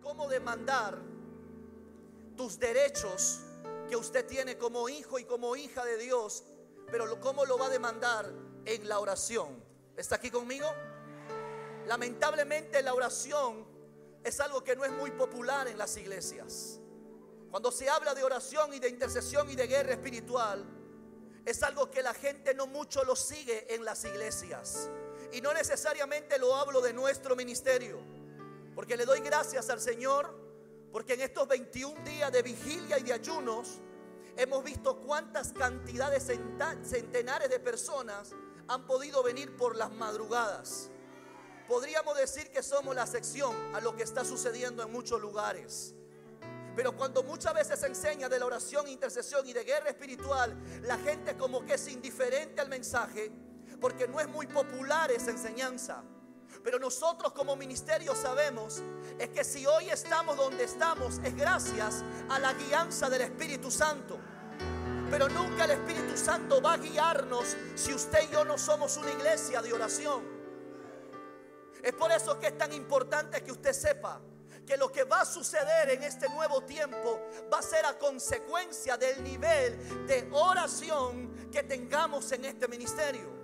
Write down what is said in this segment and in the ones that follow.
cómo demandar tus derechos que usted tiene como hijo y como hija de Dios, pero cómo lo va a demandar en la oración. ¿Está aquí conmigo? Lamentablemente la oración es algo que no es muy popular en las iglesias. Cuando se habla de oración y de intercesión y de guerra espiritual, es algo que la gente no mucho lo sigue en las iglesias. Y no necesariamente lo hablo de nuestro ministerio, porque le doy gracias al Señor, porque en estos 21 días de vigilia y de ayunos, hemos visto cuántas cantidades, centenares de personas han podido venir por las madrugadas. Podríamos decir que somos la sección a lo que está sucediendo en muchos lugares. Pero cuando muchas veces se enseña de la oración, intercesión y de guerra espiritual, la gente como que es indiferente al mensaje porque no es muy popular esa enseñanza. Pero nosotros como ministerio sabemos es que si hoy estamos donde estamos es gracias a la guianza del Espíritu Santo. Pero nunca el Espíritu Santo va a guiarnos si usted y yo no somos una iglesia de oración. Es por eso que es tan importante que usted sepa que lo que va a suceder en este nuevo tiempo va a ser a consecuencia del nivel de oración que tengamos en este ministerio.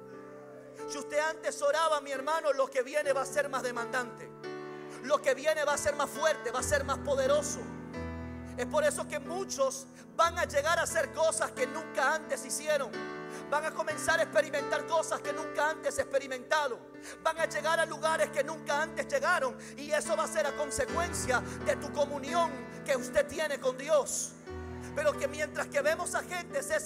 Si usted antes oraba, mi hermano, lo que viene va a ser más demandante. Lo que viene va a ser más fuerte, va a ser más poderoso. Es por eso que muchos van a llegar a hacer cosas que nunca antes hicieron. Van a comenzar a experimentar cosas que nunca antes experimentaron. Van a llegar a lugares que nunca antes llegaron. Y eso va a ser a consecuencia de tu comunión que usted tiene con Dios. Pero que mientras que vemos a gente ser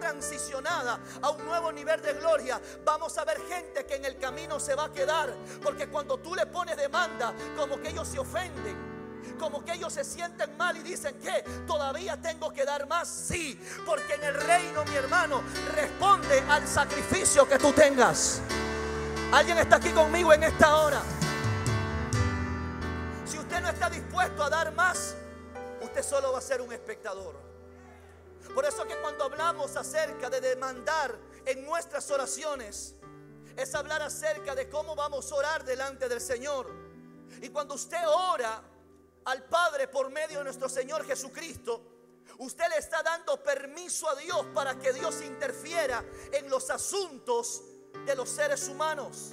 transicionada a un nuevo nivel de gloria, vamos a ver gente que en el camino se va a quedar. Porque cuando tú le pones demanda, como que ellos se ofenden como que ellos se sienten mal y dicen que todavía tengo que dar más. Sí, porque en el reino, mi hermano, responde al sacrificio que tú tengas. ¿Alguien está aquí conmigo en esta hora? Si usted no está dispuesto a dar más, usted solo va a ser un espectador. Por eso que cuando hablamos acerca de demandar en nuestras oraciones, es hablar acerca de cómo vamos a orar delante del Señor. Y cuando usted ora, al Padre por medio de nuestro Señor Jesucristo, usted le está dando permiso a Dios para que Dios interfiera en los asuntos de los seres humanos.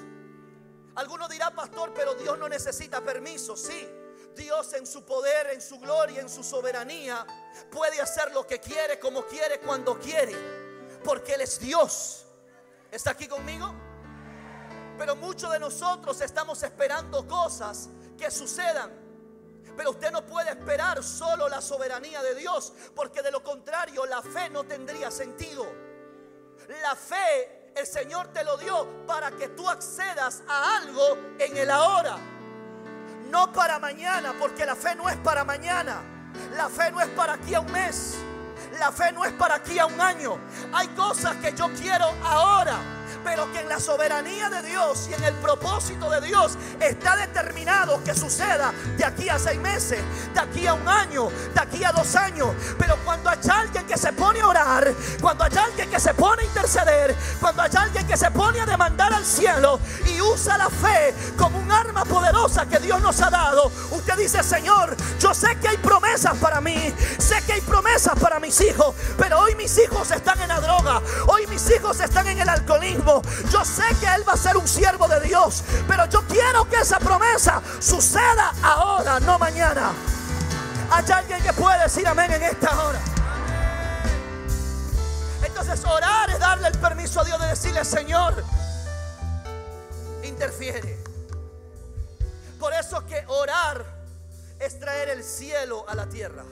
Alguno dirá, pastor, pero Dios no necesita permiso. Sí, Dios en su poder, en su gloria, en su soberanía, puede hacer lo que quiere, como quiere, cuando quiere, porque Él es Dios. ¿Está aquí conmigo? Pero muchos de nosotros estamos esperando cosas que sucedan pero usted no puede esperar solo la soberanía de Dios, porque de lo contrario la fe no tendría sentido. La fe el Señor te lo dio para que tú accedas a algo en el ahora. No para mañana, porque la fe no es para mañana. La fe no es para aquí a un mes. La fe no es para aquí a un año. Hay cosas que yo quiero ahora pero que en la soberanía de Dios y en el propósito de Dios está determinado que suceda de aquí a seis meses, de aquí a un año, de aquí a dos años. Pero cuando hay alguien que se pone a orar, cuando hay alguien que se pone a interceder, cuando hay alguien que se pone a demandar al cielo y usa la fe como un arma poderosa que Dios nos ha dado, usted dice, Señor, yo sé que hay promesas para mí, sé que hay promesas para mis hijos, pero hoy mis hijos están en la droga, hoy mis hijos están en el alcoholismo. Yo sé que Él va a ser un siervo de Dios, pero yo quiero que esa promesa suceda ahora, no mañana. Hay alguien que puede decir amén en esta hora. Entonces orar es darle el permiso a Dios de decirle, Señor, interfiere. Por eso que orar es traer el cielo a la tierra.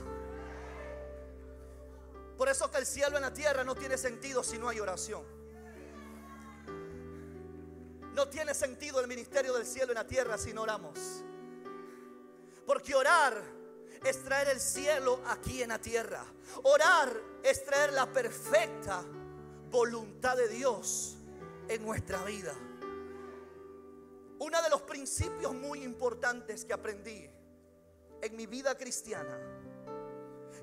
Por eso que el cielo en la tierra no tiene sentido si no hay oración. No tiene sentido el ministerio del cielo en la tierra si no oramos. Porque orar es traer el cielo aquí en la tierra. Orar es traer la perfecta voluntad de Dios en nuestra vida. Uno de los principios muy importantes que aprendí en mi vida cristiana,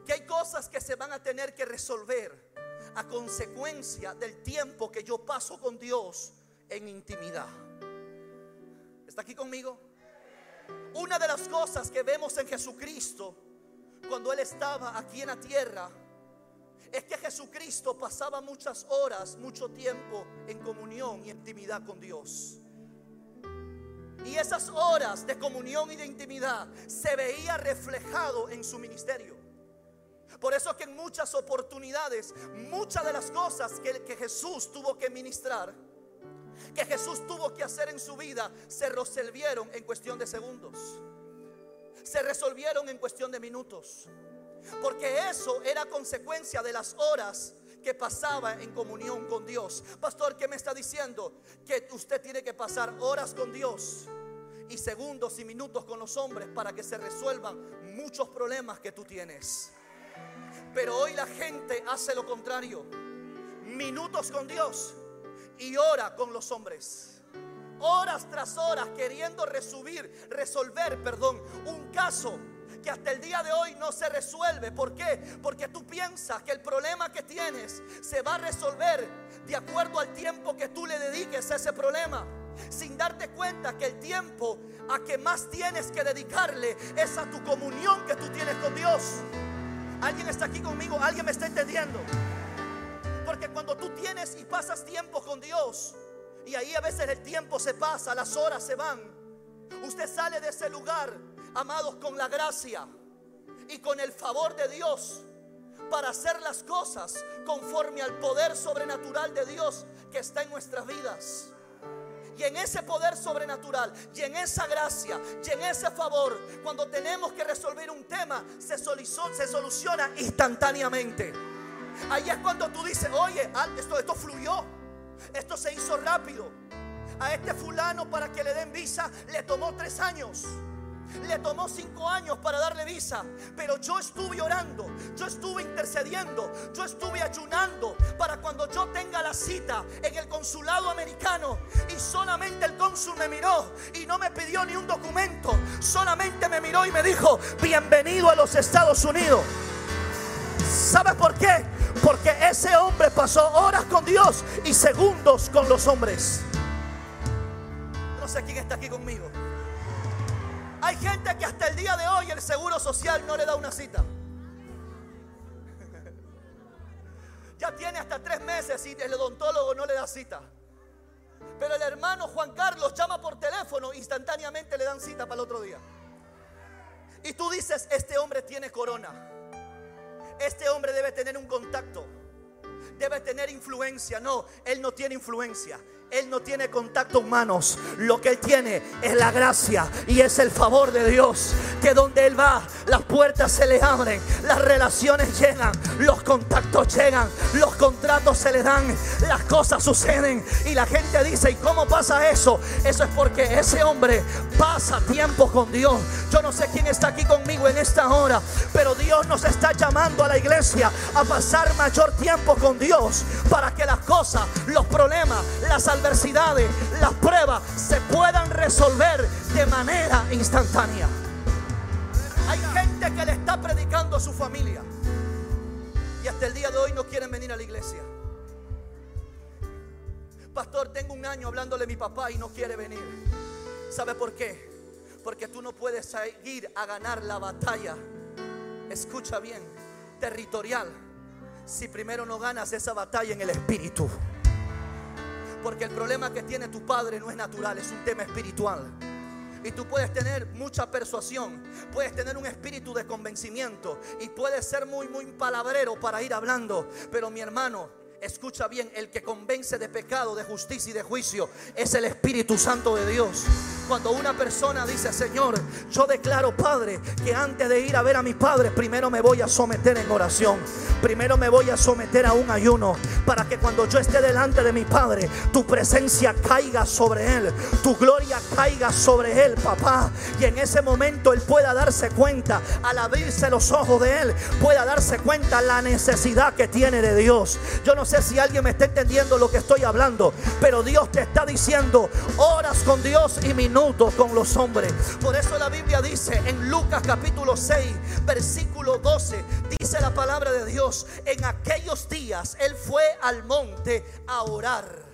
que hay cosas que se van a tener que resolver a consecuencia del tiempo que yo paso con Dios en intimidad. ¿Está aquí conmigo? Una de las cosas que vemos en Jesucristo cuando Él estaba aquí en la tierra es que Jesucristo pasaba muchas horas, mucho tiempo en comunión y intimidad con Dios. Y esas horas de comunión y de intimidad se veía reflejado en su ministerio. Por eso que en muchas oportunidades, muchas de las cosas que, que, Jesús tuvo que ministrar, que Jesús tuvo que hacer en su vida, se resolvieron en cuestión de segundos. Se resolvieron en cuestión de minutos. Porque eso era consecuencia de las horas que pasaba en comunión con Dios. Pastor, ¿qué me está diciendo? Que usted tiene que pasar horas con Dios y segundos y minutos con los hombres para que se resuelvan muchos problemas que tú tienes. Pero hoy la gente hace lo contrario. Minutos con Dios y hora con los hombres. Horas tras horas queriendo resolver, resolver, perdón, un caso que hasta el día de hoy no se resuelve. ¿Por qué? Porque tú piensas que el problema que tienes se va a resolver de acuerdo al tiempo que tú le dediques a ese problema. Sin darte cuenta que el tiempo a que más tienes que dedicarle es a tu comunión que tú tienes con Dios. ¿Alguien está aquí conmigo? ¿Alguien me está entendiendo? Porque cuando tú tienes y pasas tiempo con Dios, y ahí a veces el tiempo se pasa, las horas se van, usted sale de ese lugar amados, con la gracia y con el favor de Dios para hacer las cosas conforme al poder sobrenatural de Dios que está en nuestras vidas. Y en ese poder sobrenatural, y en esa gracia, y en ese favor, cuando tenemos que resolver un tema, se, soluciona instantáneamente. Ahí es cuando tú dices, oye, esto, esto fluyó, esto se hizo rápido. A este fulano para que le den visa le tomó tres años. Le tomó cinco años para darle visa, pero yo estuve orando, yo estuve intercediendo, yo estuve ayunando para cuando yo tenga la cita en el consulado americano y solamente el cónsul me miró y no me pidió ni un documento, solamente me miró y me dijo, bienvenido a los Estados Unidos. ¿Sabes por qué? Porque ese hombre pasó horas con Dios y segundos con los hombres. No sé quién está aquí conmigo. Hay gente que hasta el día de hoy el seguro social no le da una cita. Ya tiene hasta tres meses y el odontólogo no le da cita. Pero el hermano Juan Carlos llama por teléfono, instantáneamente le dan cita para el otro día. Y tú dices, este hombre tiene corona. Este hombre debe tener un contacto. Debe tener influencia. No, él no tiene influencia. Él no tiene contacto humanos. Lo que Él tiene es la gracia y es el favor de Dios. Que donde Él va, las puertas se le abren, las relaciones llegan, los contactos llegan, los contratos se le dan, las cosas suceden. Y la gente dice, ¿y cómo pasa eso? Eso es porque ese hombre pasa tiempo con Dios. Yo no sé quién está aquí conmigo en esta hora, pero Dios nos está llamando a la iglesia a pasar mayor tiempo con Dios para que las cosas, los problemas, las adversidades, las pruebas se puedan resolver de manera instantánea. Hay gente que le está predicando a su familia y hasta el día de hoy no quieren venir a la iglesia. Pastor, tengo un año hablándole a mi papá y no quiere venir. ¿Sabe por qué? Porque tú no puedes seguir a ganar la batalla. Escucha bien, territorial. Si primero no ganas esa batalla en el espíritu. Porque el problema que tiene tu padre no es natural, es un tema espiritual. Y tú puedes tener mucha persuasión, puedes tener un espíritu de convencimiento y puedes ser muy, muy palabrero para ir hablando. Pero mi hermano, escucha bien, el que convence de pecado, de justicia y de juicio es el Espíritu Santo de Dios. Cuando una persona dice, Señor, yo declaro, Padre, que antes de ir a ver a mi Padre, primero me voy a someter en oración. Primero me voy a someter a un ayuno para que cuando yo esté delante de mi Padre, tu presencia caiga sobre Él, tu gloria caiga sobre Él, papá. Y en ese momento Él pueda darse cuenta, al abrirse los ojos de Él, pueda darse cuenta la necesidad que tiene de Dios. Yo no sé si alguien me está entendiendo lo que estoy hablando, pero Dios te está diciendo, horas con Dios y con los hombres. Por eso la Biblia dice en Lucas capítulo 6, versículo 12, dice la palabra de Dios, en aquellos días él fue al monte a orar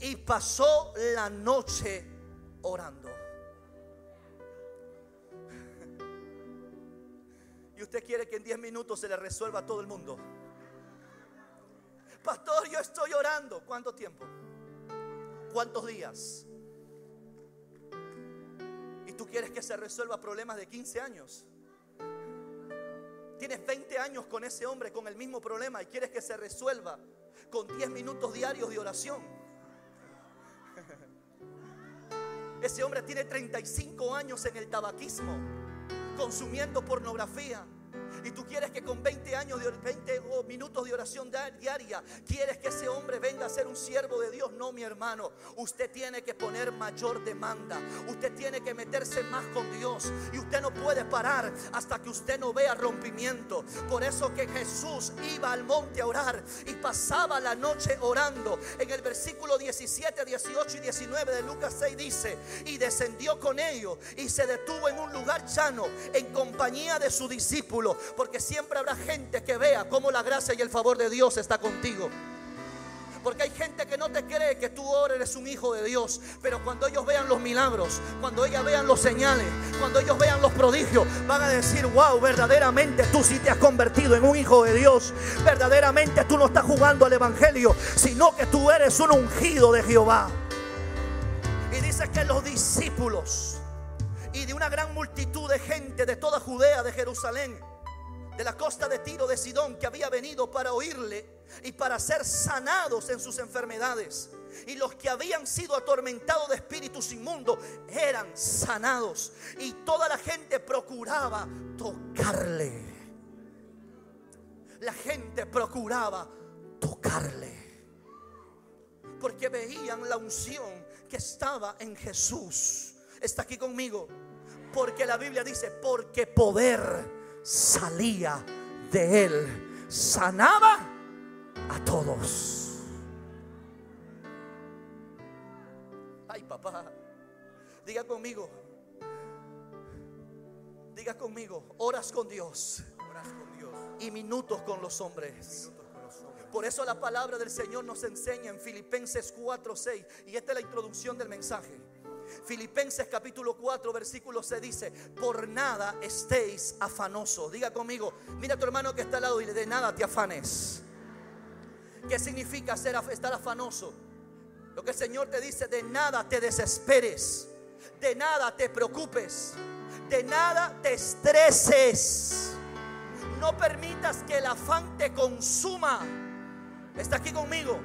y pasó la noche orando. Y usted quiere que en 10 minutos se le resuelva a todo el mundo. Pastor, yo estoy orando. ¿Cuánto tiempo? ¿Cuántos días? ¿Y tú quieres que se resuelva problemas de 15 años? Tienes 20 años con ese hombre con el mismo problema y quieres que se resuelva con 10 minutos diarios de oración. Ese hombre tiene 35 años en el tabaquismo, consumiendo pornografía y tú quieres que con 20 años de 20 minutos de oración diaria, quieres que ese hombre venga a ser un siervo de Dios. No, mi hermano, usted tiene que poner mayor demanda. Usted tiene que meterse más con Dios y usted no puede parar hasta que usted no vea rompimiento. Por eso que Jesús iba al monte a orar y pasaba la noche orando. En el versículo 17, 18 y 19 de Lucas 6 dice, y descendió con ellos y se detuvo en un lugar llano en compañía de su discípulo porque siempre habrá gente que vea cómo la gracia y el favor de Dios está contigo. Porque hay gente que no te cree que tú ahora eres un hijo de Dios. Pero cuando ellos vean los milagros, cuando ellos vean los señales, cuando ellos vean los prodigios, van a decir, wow, verdaderamente tú sí te has convertido en un hijo de Dios. Verdaderamente tú no estás jugando al Evangelio, sino que tú eres un ungido de Jehová. Y dice que los discípulos y de una gran multitud de gente de toda Judea, de Jerusalén, de la costa de Tiro de Sidón que había venido para oírle y para ser sanados en sus enfermedades. Y los que habían sido atormentados de espíritus inmundos eran sanados. Y toda la gente procuraba tocarle. La gente procuraba tocarle. Porque veían la unción que estaba en Jesús. Está aquí conmigo. Porque la Biblia dice, porque poder salía de él, sanaba a todos. Ay, papá, diga conmigo, diga conmigo, horas con Dios, y minutos con los hombres. Por eso la palabra del Señor nos enseña en Filipenses 4:6 y esta es la introducción del mensaje. Filipenses capítulo 4, versículo se dice, por nada estéis afanosos. Diga conmigo, mira a tu hermano que está al lado y de nada te afanes. ¿Qué significa ser, estar afanoso? Lo que el Señor te dice, de nada te desesperes, de nada te preocupes, de nada te estreses. No permitas que el afán te consuma. Está aquí conmigo.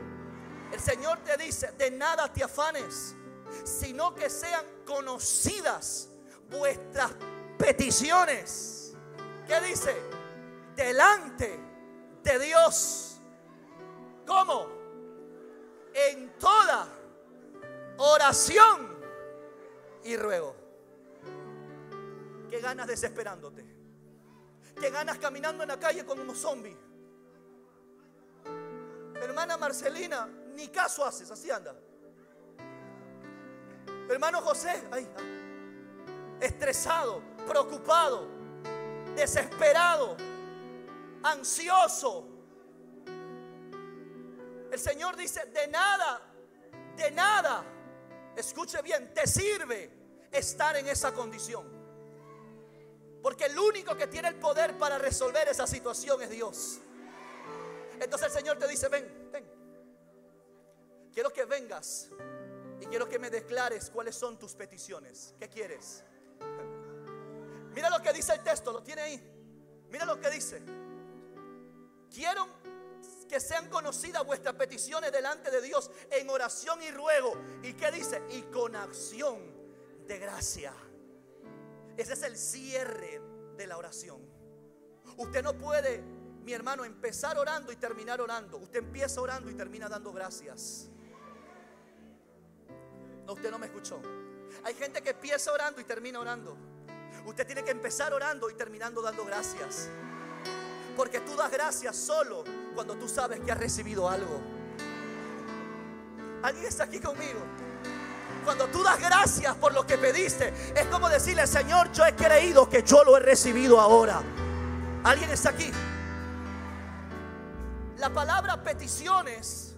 El Señor te dice, de nada te afanes sino que sean conocidas vuestras peticiones. ¿Qué dice? Delante de Dios. ¿Cómo? En toda oración y ruego. ¿Qué ganas desesperándote? ¿Qué ganas caminando en la calle como un zombie? Hermana Marcelina, ni caso haces, así anda. Hermano José, estresado, preocupado, desesperado, ansioso. El Señor dice, de nada, de nada, escuche bien, te sirve estar en esa condición. Porque el único que tiene el poder para resolver esa situación es Dios. Entonces el Señor te dice, ven, ven. Quiero que vengas y quiero que me declares cuáles son tus peticiones. ¿Qué quieres? Mira lo que dice el texto, lo tiene ahí. Mira lo que dice. Quiero que sean conocidas vuestras peticiones delante de Dios en oración y ruego. ¿Y qué dice? Y con acción de gracia. Ese es el cierre de la oración. Usted no puede, mi hermano, empezar orando y terminar orando. Usted empieza orando y termina dando gracias usted no me escuchó. Hay gente que empieza orando y termina orando. Usted tiene que empezar orando y terminando dando gracias. Porque tú das gracias solo cuando tú sabes que has recibido algo. ¿Alguien está aquí conmigo? Cuando tú das gracias por lo que pediste, es como decirle, Señor, yo he creído que yo lo he recibido ahora. ¿Alguien está aquí? La palabra peticiones,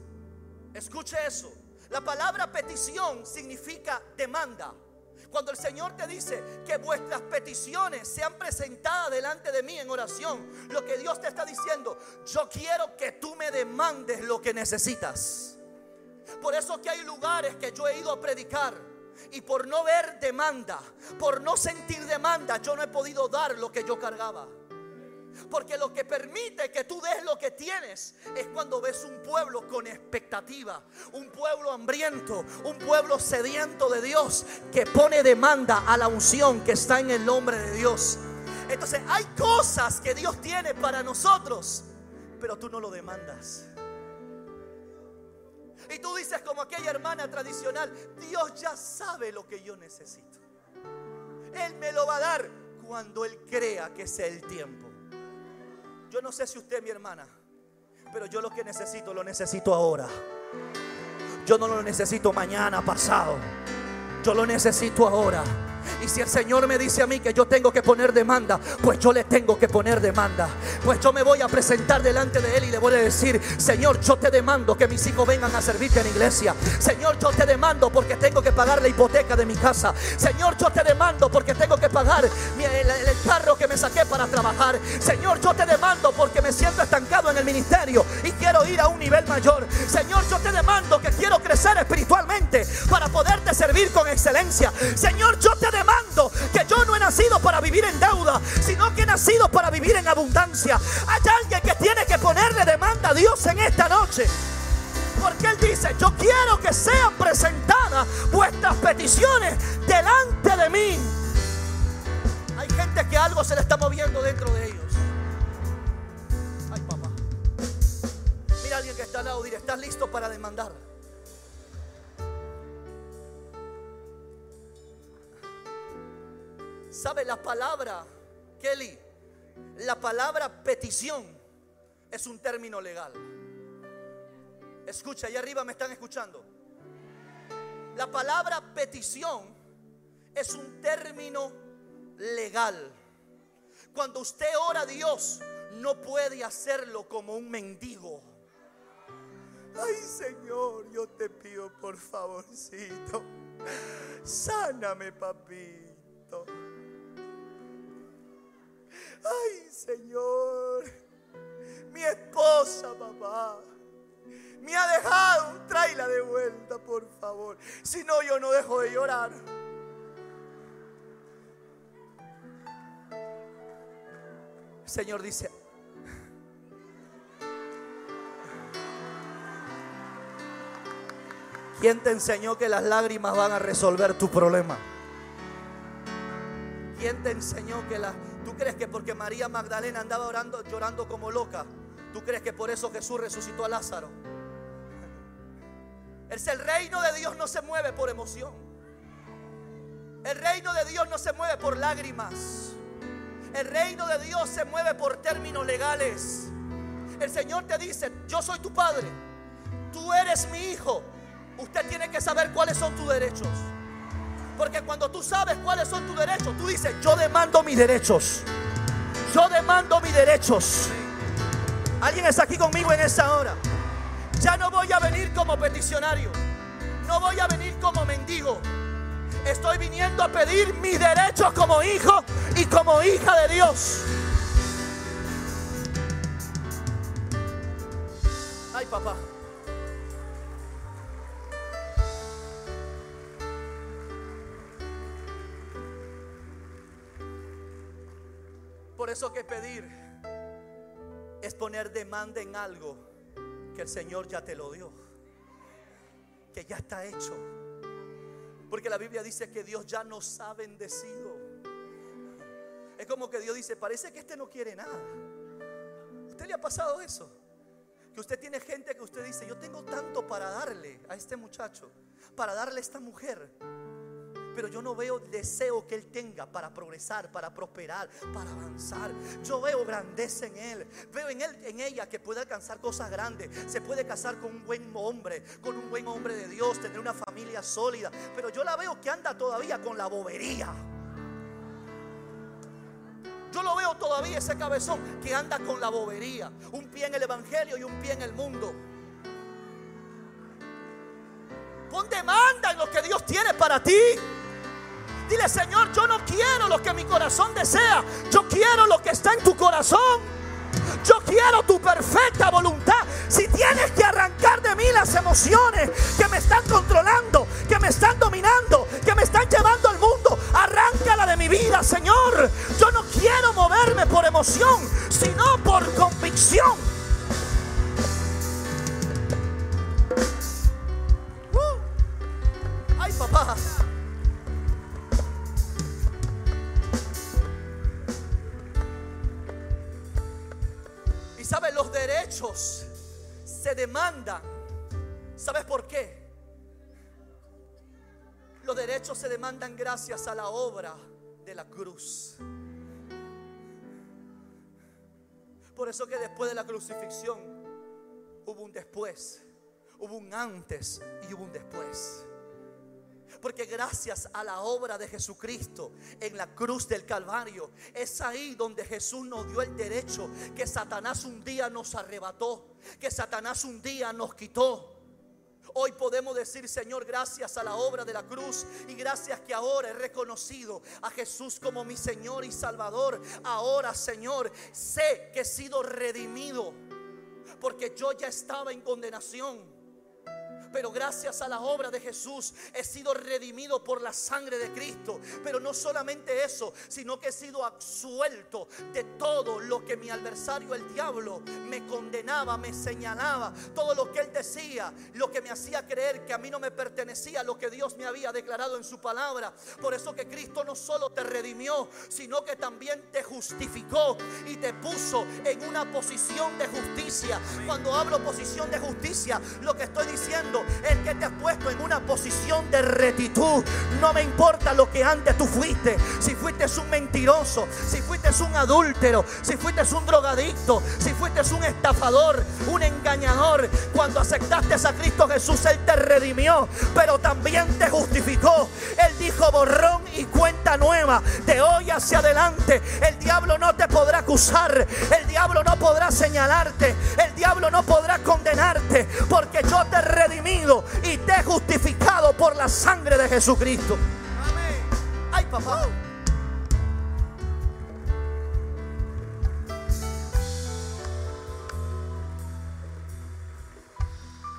escuche eso, la palabra petición significa demanda. Cuando el Señor te dice que vuestras peticiones sean presentadas delante de mí en oración, lo que Dios te está diciendo, yo quiero que tú me demandes lo que necesitas. Por eso que hay lugares que yo he ido a predicar y por no ver demanda, por no sentir demanda, yo no he podido dar lo que yo cargaba. Porque lo que permite que tú des lo que tienes es cuando ves un pueblo con expectativa, un pueblo hambriento, un pueblo sediento de Dios que pone demanda a la unción que está en el nombre de Dios. Entonces hay cosas que Dios tiene para nosotros, pero tú no lo demandas. Y tú dices como aquella hermana tradicional, Dios ya sabe lo que yo necesito. Él me lo va a dar cuando Él crea que sea el tiempo. Yo no sé si usted, mi hermana, pero yo lo que necesito, lo necesito ahora. Yo no lo necesito mañana, pasado. Yo lo necesito ahora. Y si el Señor me dice a mí que yo tengo que poner demanda, pues yo le tengo que poner demanda. Pues yo me voy a presentar delante de Él y le voy a decir, Señor, yo te demando que mis hijos vengan a servirte en la iglesia. Señor, yo te demando porque tengo que pagar la hipoteca de mi casa. Señor, yo te demando porque tengo que pagar el, carro que me saqué para trabajar. Señor, yo te demando porque me siento estancado en el ministerio y quiero ir a un nivel mayor. Señor, yo te demando que quiero crecer espiritualmente para poderte servir con excelencia. Señor, yo te demando que yo no he nacido para vivir en deuda, sino que he nacido para vivir en abundancia. Hay alguien que tiene que ponerle demanda a Dios en esta noche. Porque Él dice, yo quiero que sean presentadas vuestras peticiones delante de mí. Hay gente que algo se le está moviendo dentro de ellos. Ay, papá. Mira a alguien que está al lado, dile, ¿estás listo para demandar? ¿Sabe la palabra, Kelly? La palabra petición es un término legal. Escucha, allá arriba me están escuchando. La palabra petición es un término legal. Cuando usted ora a Dios, no puede hacerlo como un mendigo. Ay Señor, yo te pido por favorcito, sáname papito. Ay, Señor, mi esposa, papá, me ha dejado. Tráela de vuelta, por favor. Si no, yo no dejo de llorar. Señor dice, ¿quién te enseñó que las lágrimas van a resolver tu problema? ¿Quién te enseñó que las ¿Tú crees que porque María Magdalena andaba orando, llorando como loca, tú crees que por eso Jesús resucitó a Lázaro? El reino de Dios no se mueve por emoción. El reino de Dios no se mueve por lágrimas. El reino de Dios se mueve por términos legales. El Señor te dice, yo soy tu padre, tú eres mi hijo. Usted tiene que saber cuáles son tus derechos. Porque cuando tú sabes cuáles son tus derechos, tú dices, yo demando mis derechos. Yo demando mis derechos. ¿Alguien está aquí conmigo en esta hora? Ya no voy a venir como peticionario. No voy a venir como mendigo. Estoy viniendo a pedir mis derechos como hijo y como hija de Dios. Ay, papá. Eso que pedir es poner demanda en algo que el Señor ya te lo dio, que ya está hecho. Porque la Biblia dice que Dios ya nos ha bendecido. Es como que Dios dice, parece que este no quiere nada. ¿Usted le ha pasado eso? Que usted tiene gente que usted dice, yo tengo tanto para darle a este muchacho, para darle a esta mujer pero yo no veo deseo que Él tenga para progresar, para prosperar, para avanzar. Yo veo grandeza en Él, veo en Él, en ella que puede alcanzar cosas grandes, se puede casar con un buen hombre, con un buen hombre de Dios, tener una familia sólida, pero yo la veo que anda todavía con la bobería. Yo lo veo todavía ese cabezón que anda con la bobería, un pie en el evangelio y un pie en el mundo. Pon demanda en lo que Dios tiene para ti. Dile, Señor, yo no quiero lo que mi corazón desea. Yo quiero lo que está en tu corazón. Yo quiero tu perfecta voluntad. Si tienes que arrancar de mí las emociones que me están controlando, que me están dominando, que me están llevando al mundo, arráncala de mi vida, Señor. Yo no quiero moverme por emoción, sino por convicción. Demandan. ¿Sabes por qué? Los derechos se demandan gracias a la obra de la cruz. Por eso que después de la crucifixión hubo un después, hubo un antes y hubo un después. Porque gracias a la obra de Jesucristo en la cruz del Calvario, es ahí donde Jesús nos dio el derecho que Satanás un día nos arrebató, que Satanás un día nos quitó. Hoy podemos decir, Señor, gracias a la obra de la cruz y gracias que ahora he reconocido a Jesús como mi Señor y Salvador. Ahora, Señor, sé que he sido redimido porque yo ya estaba en condenación. Pero gracias a la obra de Jesús he sido redimido por la sangre de Cristo. Pero no solamente eso, sino que he sido absuelto de todo lo que mi adversario, el diablo, me condenaba, me señalaba. Todo lo que él decía, lo que me hacía creer que a mí no me pertenecía, lo que Dios me había declarado en su palabra. Por eso que Cristo no solo te redimió, sino que también te justificó y te puso en una posición de justicia. Cuando hablo posición de justicia, lo que estoy diciendo el que te ha puesto en una posición de retitud. No me importa lo que antes tú fuiste. Si fuiste un mentiroso, si fuiste un adúltero, si fuiste un drogadicto, si fuiste un estafador, un engañador. Cuando aceptaste a Cristo Jesús, Él te redimió, pero también te justificó. Él dijo borrón y cuenta nueva. De hoy hacia adelante, el diablo no te podrá acusar. El diablo no podrá señalarte. El diablo no podrá condenarte. Porque yo te redimí y te he justificado por la sangre de Jesucristo. Amén. Ay, papá.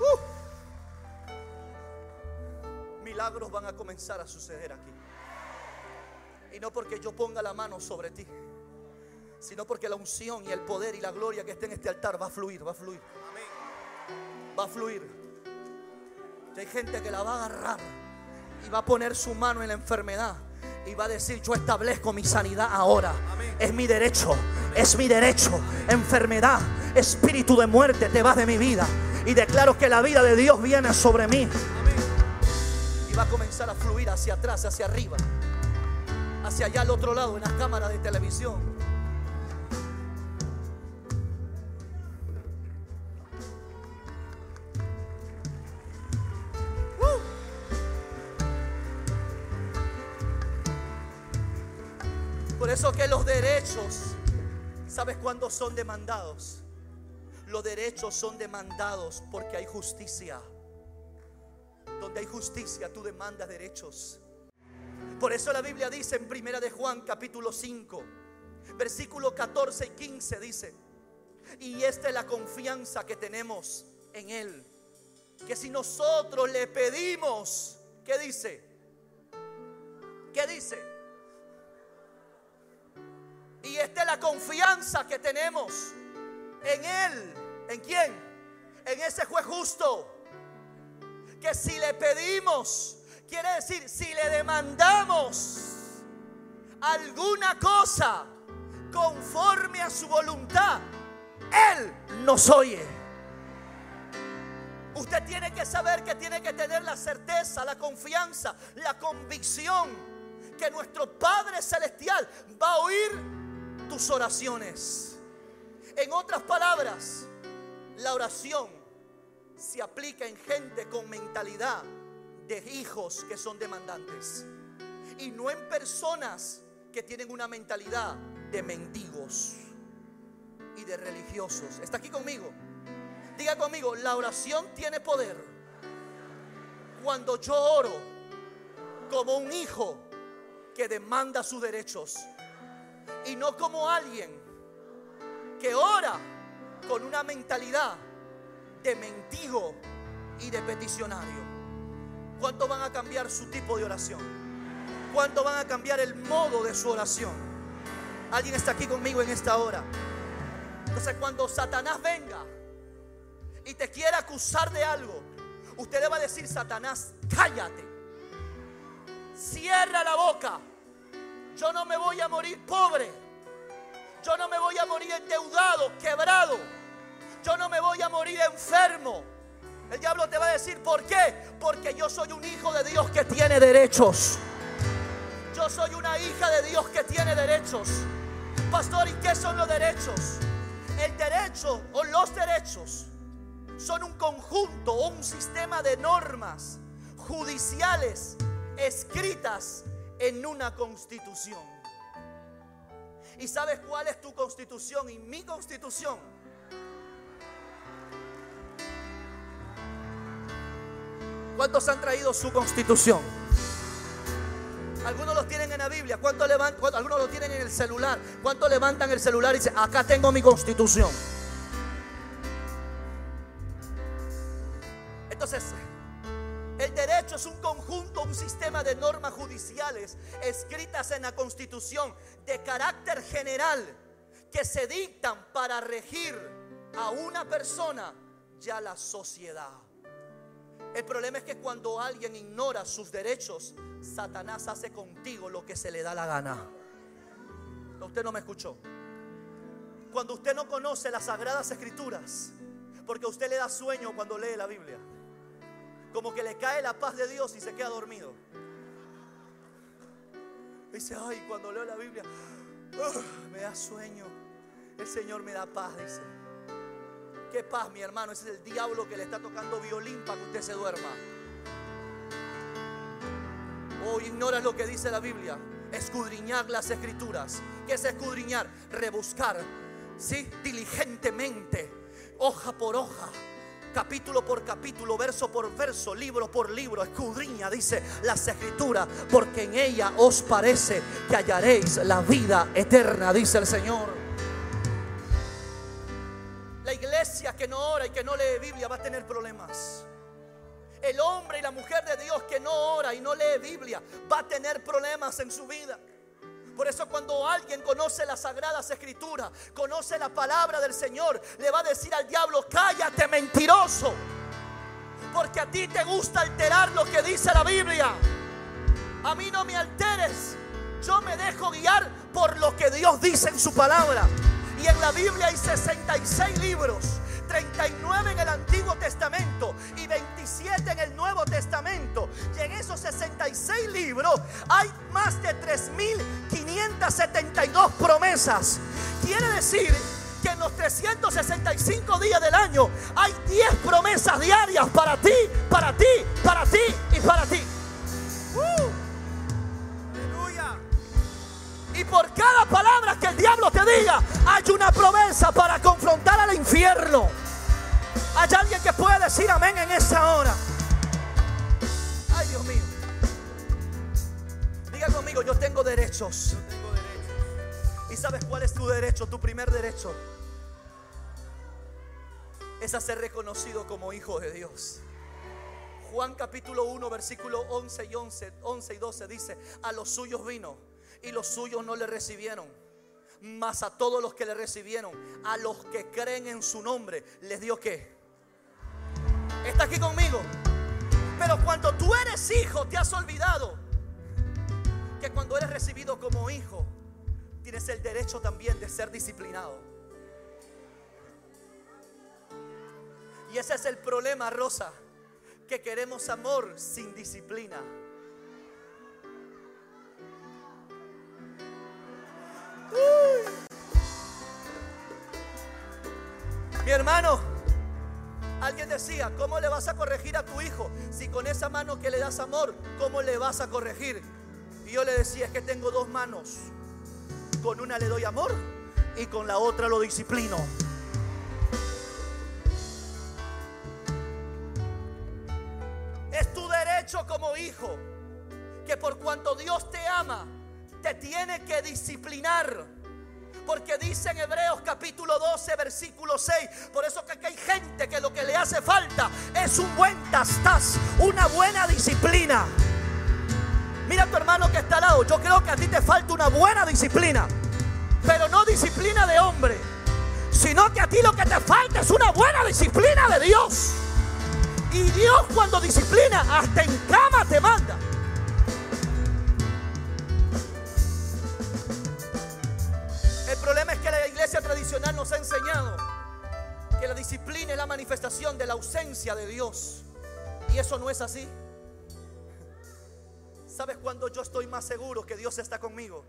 Uh. Milagros van a comenzar a suceder aquí. Y no porque yo ponga la mano sobre ti, sino porque la unción y el poder y la gloria que está en este altar va a fluir, va a fluir. Va a fluir hay gente que la va a agarrar y va a poner su mano en la enfermedad y va a decir, yo establezco mi sanidad ahora. Es mi derecho, es mi derecho. Enfermedad, espíritu de muerte, te vas de mi vida. Y declaro que la vida de Dios viene sobre mí. Y va a comenzar a fluir hacia atrás, hacia arriba, hacia allá al otro lado, en las cámaras de televisión. Por eso que los derechos, ¿sabes cuándo son demandados? Los derechos son demandados porque hay justicia. Donde hay justicia, tú demandas derechos. Por eso la Biblia dice en Primera de Juan capítulo 5, versículo 14 y 15 dice, y esta es la confianza que tenemos en Él, que si nosotros le pedimos, ¿qué dice? ¿Qué dice? Es la confianza que tenemos en Él. ¿En quién? En ese juez justo. Que si le pedimos, quiere decir, si le demandamos alguna cosa conforme a su voluntad, Él nos oye. Usted tiene que saber que tiene que tener la certeza, la confianza, la convicción que nuestro Padre Celestial va a oír tus oraciones. En otras palabras, la oración se aplica en gente con mentalidad de hijos que son demandantes y no en personas que tienen una mentalidad de mendigos y de religiosos. ¿Está aquí conmigo? Diga conmigo, la oración tiene poder cuando yo oro como un hijo que demanda sus derechos. Y no como alguien que ora con una mentalidad de mendigo y de peticionario. ¿Cuánto van a cambiar su tipo de oración? ¿Cuánto van a cambiar el modo de su oración? ¿Alguien está aquí conmigo en esta hora? Entonces cuando Satanás venga y te quiera acusar de algo, usted le va a decir, Satanás, cállate. Cierra la boca. Yo no me voy a morir pobre. Yo no me voy a morir endeudado, quebrado. Yo no me voy a morir enfermo. El diablo te va a decir, ¿por qué? Porque yo soy un hijo de Dios que tiene derechos. Yo soy una hija de Dios que tiene derechos. Pastor, ¿y qué son los derechos? El derecho o los derechos son un conjunto o un sistema de normas judiciales escritas en una constitución. ¿Y sabes cuál es tu constitución y mi constitución? ¿Cuántos han traído su constitución? Algunos lo tienen en la Biblia, ¿cuántos levantan? Algunos lo tienen en el celular. ¿Cuántos levantan el celular y dicen, acá tengo mi constitución? Entonces, es un conjunto, un sistema de normas judiciales escritas en la constitución de carácter general que se dictan para regir a una persona y a la sociedad. El problema es que cuando alguien ignora sus derechos, Satanás hace contigo lo que se le da la gana. Usted no me escuchó. Cuando usted no conoce las sagradas escrituras, porque usted le da sueño cuando lee la Biblia, como que le cae la paz de Dios y se queda dormido. Dice, ay, cuando leo la Biblia, me da sueño. El Señor me da paz, dice. Qué paz, mi hermano. Ese es el diablo que le está tocando violín para que usted se duerma. Oh, ignora lo que dice la Biblia. Escudriñar las escrituras. ¿Qué es escudriñar? Rebuscar. ¿Sí? Diligentemente. Hoja por hoja capítulo por capítulo, verso por verso, libro por libro, escudriña, dice las escrituras, porque en ella os parece que hallaréis la vida eterna, dice el Señor. La iglesia que no ora y que no lee Biblia va a tener problemas. El hombre y la mujer de Dios que no ora y no lee Biblia va a tener problemas en su vida. Por eso cuando alguien conoce las sagradas escrituras, conoce la palabra del Señor, le va a decir al diablo, cállate mentiroso. Porque a ti te gusta alterar lo que dice la Biblia. A mí no me alteres. Yo me dejo guiar por lo que Dios dice en su palabra. Y en la Biblia hay 66 libros. 39 en el Antiguo Testamento y 27 en el Nuevo Testamento. Y en esos 66 libros hay más de 3.572 promesas. Quiere decir que en los 365 días del año hay 10 promesas diarias para ti, para ti, para ti y para ti. Uh. Y por cada palabra que el diablo te diga, hay una promesa para confrontar al infierno. Hay alguien que puede decir amén en esa hora. Ay, Dios mío. Diga conmigo, yo tengo derechos. Yo tengo derechos. ¿Y sabes cuál es tu derecho? Tu primer derecho es a ser reconocido como hijo de Dios. Juan capítulo 1, versículo 11 y 11, 11 y 12 dice, a los suyos vino y los suyos no le recibieron. Mas a todos los que le recibieron, a los que creen en su nombre, les dio que. Está aquí conmigo. Pero cuando tú eres hijo, te has olvidado que cuando eres recibido como hijo, tienes el derecho también de ser disciplinado. Y ese es el problema, Rosa, que queremos amor sin disciplina. Mi hermano, alguien decía, ¿cómo le vas a corregir a tu hijo si con esa mano que le das amor, ¿cómo le vas a corregir? Y yo le decía, es que tengo dos manos. Con una le doy amor y con la otra lo disciplino. Es tu derecho como hijo que por cuanto Dios te ama, te tiene que disciplinar. Porque dice en Hebreos capítulo 12, versículo 6. Por eso que aquí hay gente que lo que le hace falta es un buen tastas, una buena disciplina. Mira a tu hermano que está al lado. Yo creo que a ti te falta una buena disciplina. Pero no disciplina de hombre. Sino que a ti lo que te falta es una buena disciplina de Dios. Y Dios cuando disciplina, hasta en cama te manda. Nos ha enseñado que la disciplina es la manifestación de la ausencia de Dios. Y eso no es así. ¿Sabes cuando yo estoy más seguro que Dios está conmigo?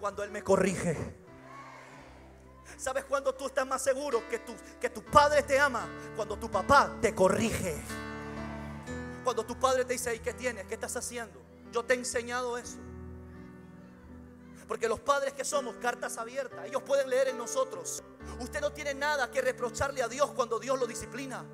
Cuando Él me corrige. ¿Sabes cuando tú estás más seguro que tu, que tu padre te ama? Cuando tu papá te corrige. Cuando tu padre te dice, ¿y qué tienes? ¿Qué estás haciendo? Yo te he enseñado eso. Porque los padres que somos, cartas abiertas, ellos pueden leer en nosotros. Usted no tiene nada que reprocharle a Dios cuando Dios lo disciplina.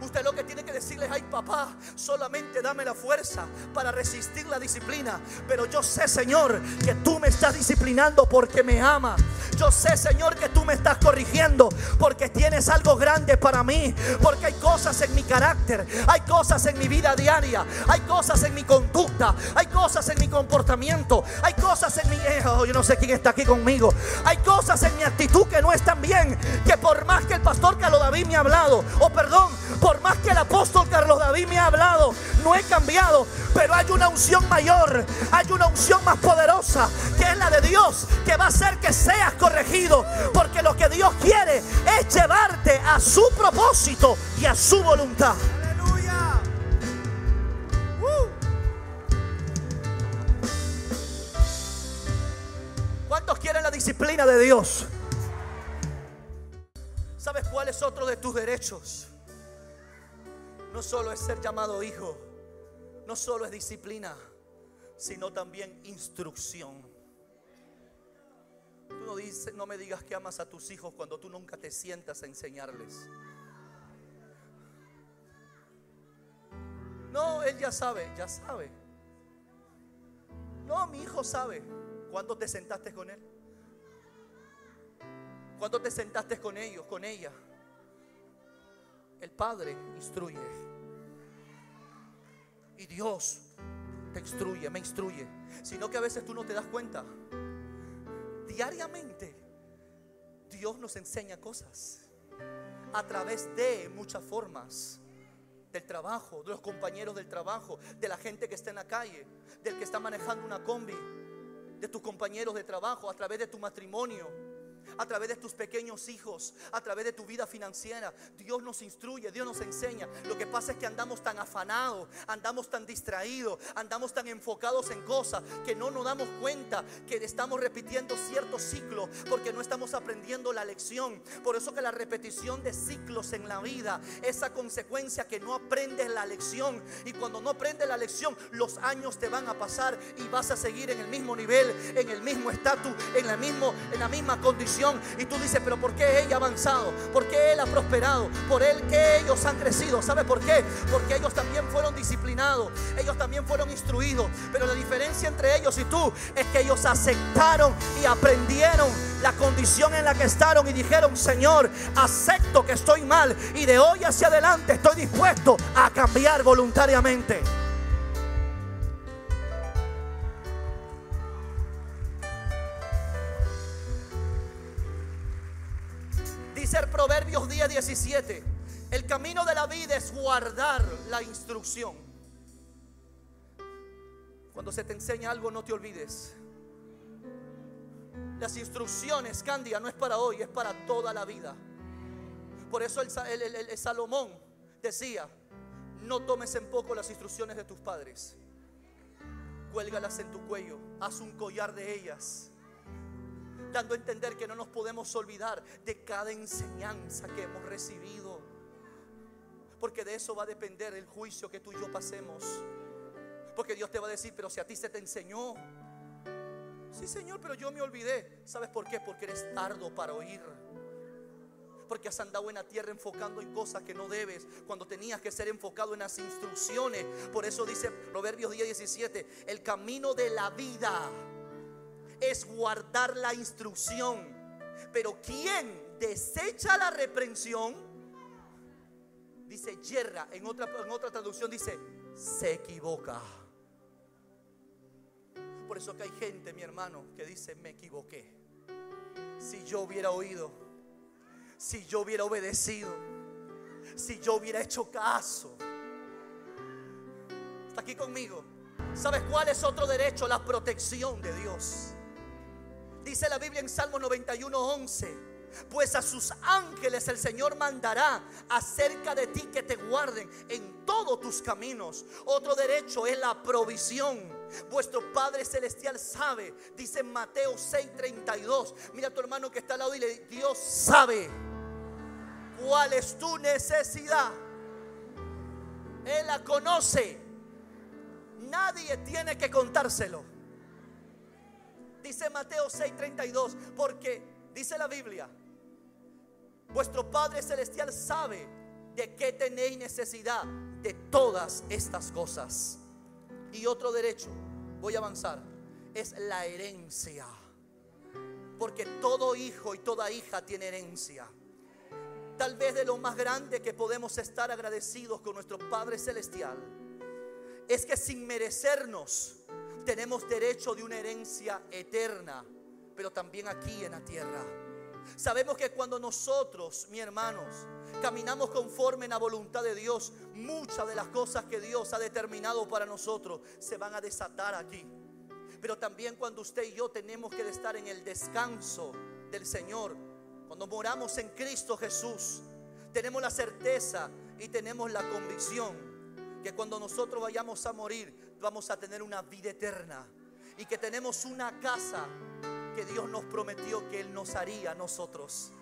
Usted lo que tiene que decirle, ay papá, solamente dame la fuerza para resistir la disciplina. Pero yo sé, Señor, que tú me estás disciplinando porque me amas. Yo sé, Señor, que tú me estás corrigiendo porque tienes algo grande para mí. Porque hay cosas en mi carácter, hay cosas en mi vida diaria, hay cosas en mi conducta, hay cosas en mi comportamiento, hay cosas en mi... Oh, yo no sé quién está aquí conmigo. Hay cosas en mi actitud que no están bien. Que por más que el pastor Carlos David me ha hablado, o perdón, por más que el apóstol Carlos David me ha hablado, no he cambiado. Pero hay una unción mayor, hay una unción más poderosa, que es la de Dios, que va a hacer que seas corregido. Porque lo que Dios quiere es llevarte a su propósito y a su voluntad. Aleluya. ¿Cuántos quieren la disciplina de Dios? ¿Sabes cuál es otro de tus derechos? No solo es ser llamado hijo, no solo es disciplina, sino también instrucción. Tú no, dices, no me digas que amas a tus hijos cuando tú nunca te sientas a enseñarles. No, él ya sabe, ya sabe. No, mi hijo sabe. ¿Cuándo te sentaste con él? ¿Cuándo te sentaste con ellos, con ella? El Padre instruye. Y Dios te instruye, me instruye. Sino que a veces tú no te das cuenta. Diariamente Dios nos enseña cosas a través de muchas formas. Del trabajo, de los compañeros del trabajo, de la gente que está en la calle, del que está manejando una combi, de tus compañeros de trabajo, a través de tu matrimonio a través de tus pequeños hijos, a través de tu vida financiera. Dios nos instruye, Dios nos enseña. Lo que pasa es que andamos tan afanados, andamos tan distraídos, andamos tan enfocados en cosas que no nos damos cuenta que estamos repitiendo ciertos ciclos porque no estamos aprendiendo la lección. Por eso que la repetición de ciclos en la vida, esa consecuencia que no aprendes la lección y cuando no aprendes la lección, los años te van a pasar y vas a seguir en el mismo nivel, en el mismo estatus, en la, en la misma condición y tú dices, pero ¿por qué ella ha avanzado? ¿Por qué él ha prosperado? ¿Por él que ellos han crecido? ¿Sabe por qué? Porque ellos también fueron disciplinados, ellos también fueron instruidos. Pero la diferencia entre ellos y tú es que ellos aceptaron y aprendieron la condición en la que estaron y dijeron, Señor, acepto que estoy mal y de hoy hacia adelante estoy dispuesto a cambiar voluntariamente. Dice Proverbios 10, 17. El camino de la vida es guardar la instrucción. Cuando se te enseña algo, no te olvides. Las instrucciones, Candia, no es para hoy, es para toda la vida. Por eso el, el Salomón decía, no tomes en poco las instrucciones de tus padres. Cuélgalas en tu cuello, haz un collar de ellas dando a entender que no nos podemos olvidar de cada enseñanza que hemos recibido. Porque de eso va a depender el juicio que tú y yo pasemos. Porque Dios te va a decir, pero si a ti se te enseñó. Sí, Señor, pero yo me olvidé. ¿Sabes por qué? Porque eres tardo para oír. Porque has andado en la tierra enfocando en cosas que no debes, cuando tenías que ser enfocado en las instrucciones. Por eso dice Proverbios 10, 17, el camino de la vida es guardar la instrucción. Pero quien desecha la reprensión, dice yerra, en otra, en otra traducción dice, se equivoca. Por eso que hay gente, mi hermano, que dice, me equivoqué. Si yo hubiera oído, si yo hubiera obedecido, si yo hubiera hecho caso. Está aquí conmigo. ¿Sabes cuál es otro derecho? La protección de Dios. Dice la Biblia en Salmo 91, 11 pues a sus ángeles el Señor mandará acerca de ti que te guarden en todos tus caminos. Otro derecho es la provisión. Vuestro Padre Celestial sabe, dice Mateo 6:32. Mira a tu hermano que está al lado y le Dios sabe cuál es tu necesidad. Él la conoce. Nadie tiene que contárselo. Dice Mateo 6:32, porque dice la Biblia, Vuestro Padre Celestial sabe de qué tenéis necesidad de todas estas cosas. Y otro derecho, voy a avanzar, es la herencia. Porque todo hijo y toda hija tiene herencia. Tal vez de lo más grande que podemos estar agradecidos con nuestro Padre Celestial es que sin merecernos tenemos derecho de una herencia eterna, pero también aquí en la tierra. Sabemos que cuando nosotros, mi hermanos, caminamos conforme en la voluntad de Dios, muchas de las cosas que Dios ha determinado para nosotros se van a desatar aquí. Pero también cuando usted y yo tenemos que estar en el descanso del Señor, cuando moramos en Cristo Jesús, tenemos la certeza y tenemos la convicción que cuando nosotros vayamos a morir, vamos a tener una vida eterna y que tenemos una casa que Dios nos prometió que Él nos haría a nosotros.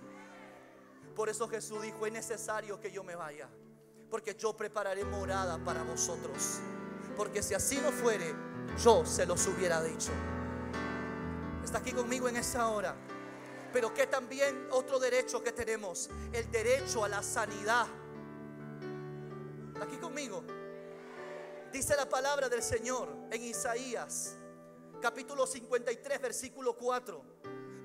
Por eso Jesús dijo, es necesario que yo me vaya, porque yo prepararé morada para vosotros. Porque si así no fuere, yo se los hubiera dicho. Está aquí conmigo en esa hora. Pero que también otro derecho que tenemos, el derecho a la sanidad. Está aquí conmigo. Dice la palabra del Señor en Isaías capítulo 53, versículo 4.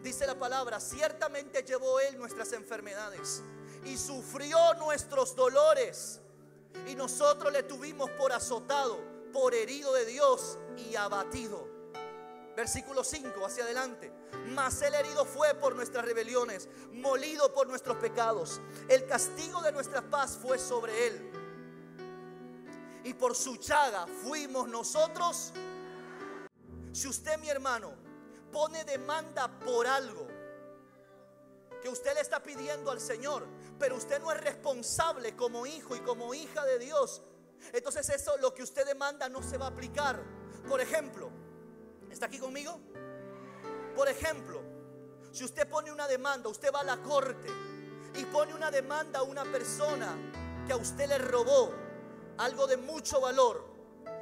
Dice la palabra, ciertamente llevó Él nuestras enfermedades y sufrió nuestros dolores. Y nosotros le tuvimos por azotado, por herido de Dios y abatido. Versículo 5 hacia adelante. Mas el herido fue por nuestras rebeliones, molido por nuestros pecados. El castigo de nuestra paz fue sobre él. Y por su chaga fuimos nosotros si usted, mi hermano, pone demanda por algo que usted le está pidiendo al Señor, pero usted no es responsable como hijo y como hija de Dios, entonces eso lo que usted demanda no se va a aplicar. Por ejemplo, ¿está aquí conmigo? Por ejemplo, si usted pone una demanda, usted va a la corte y pone una demanda a una persona que a usted le robó algo de mucho valor,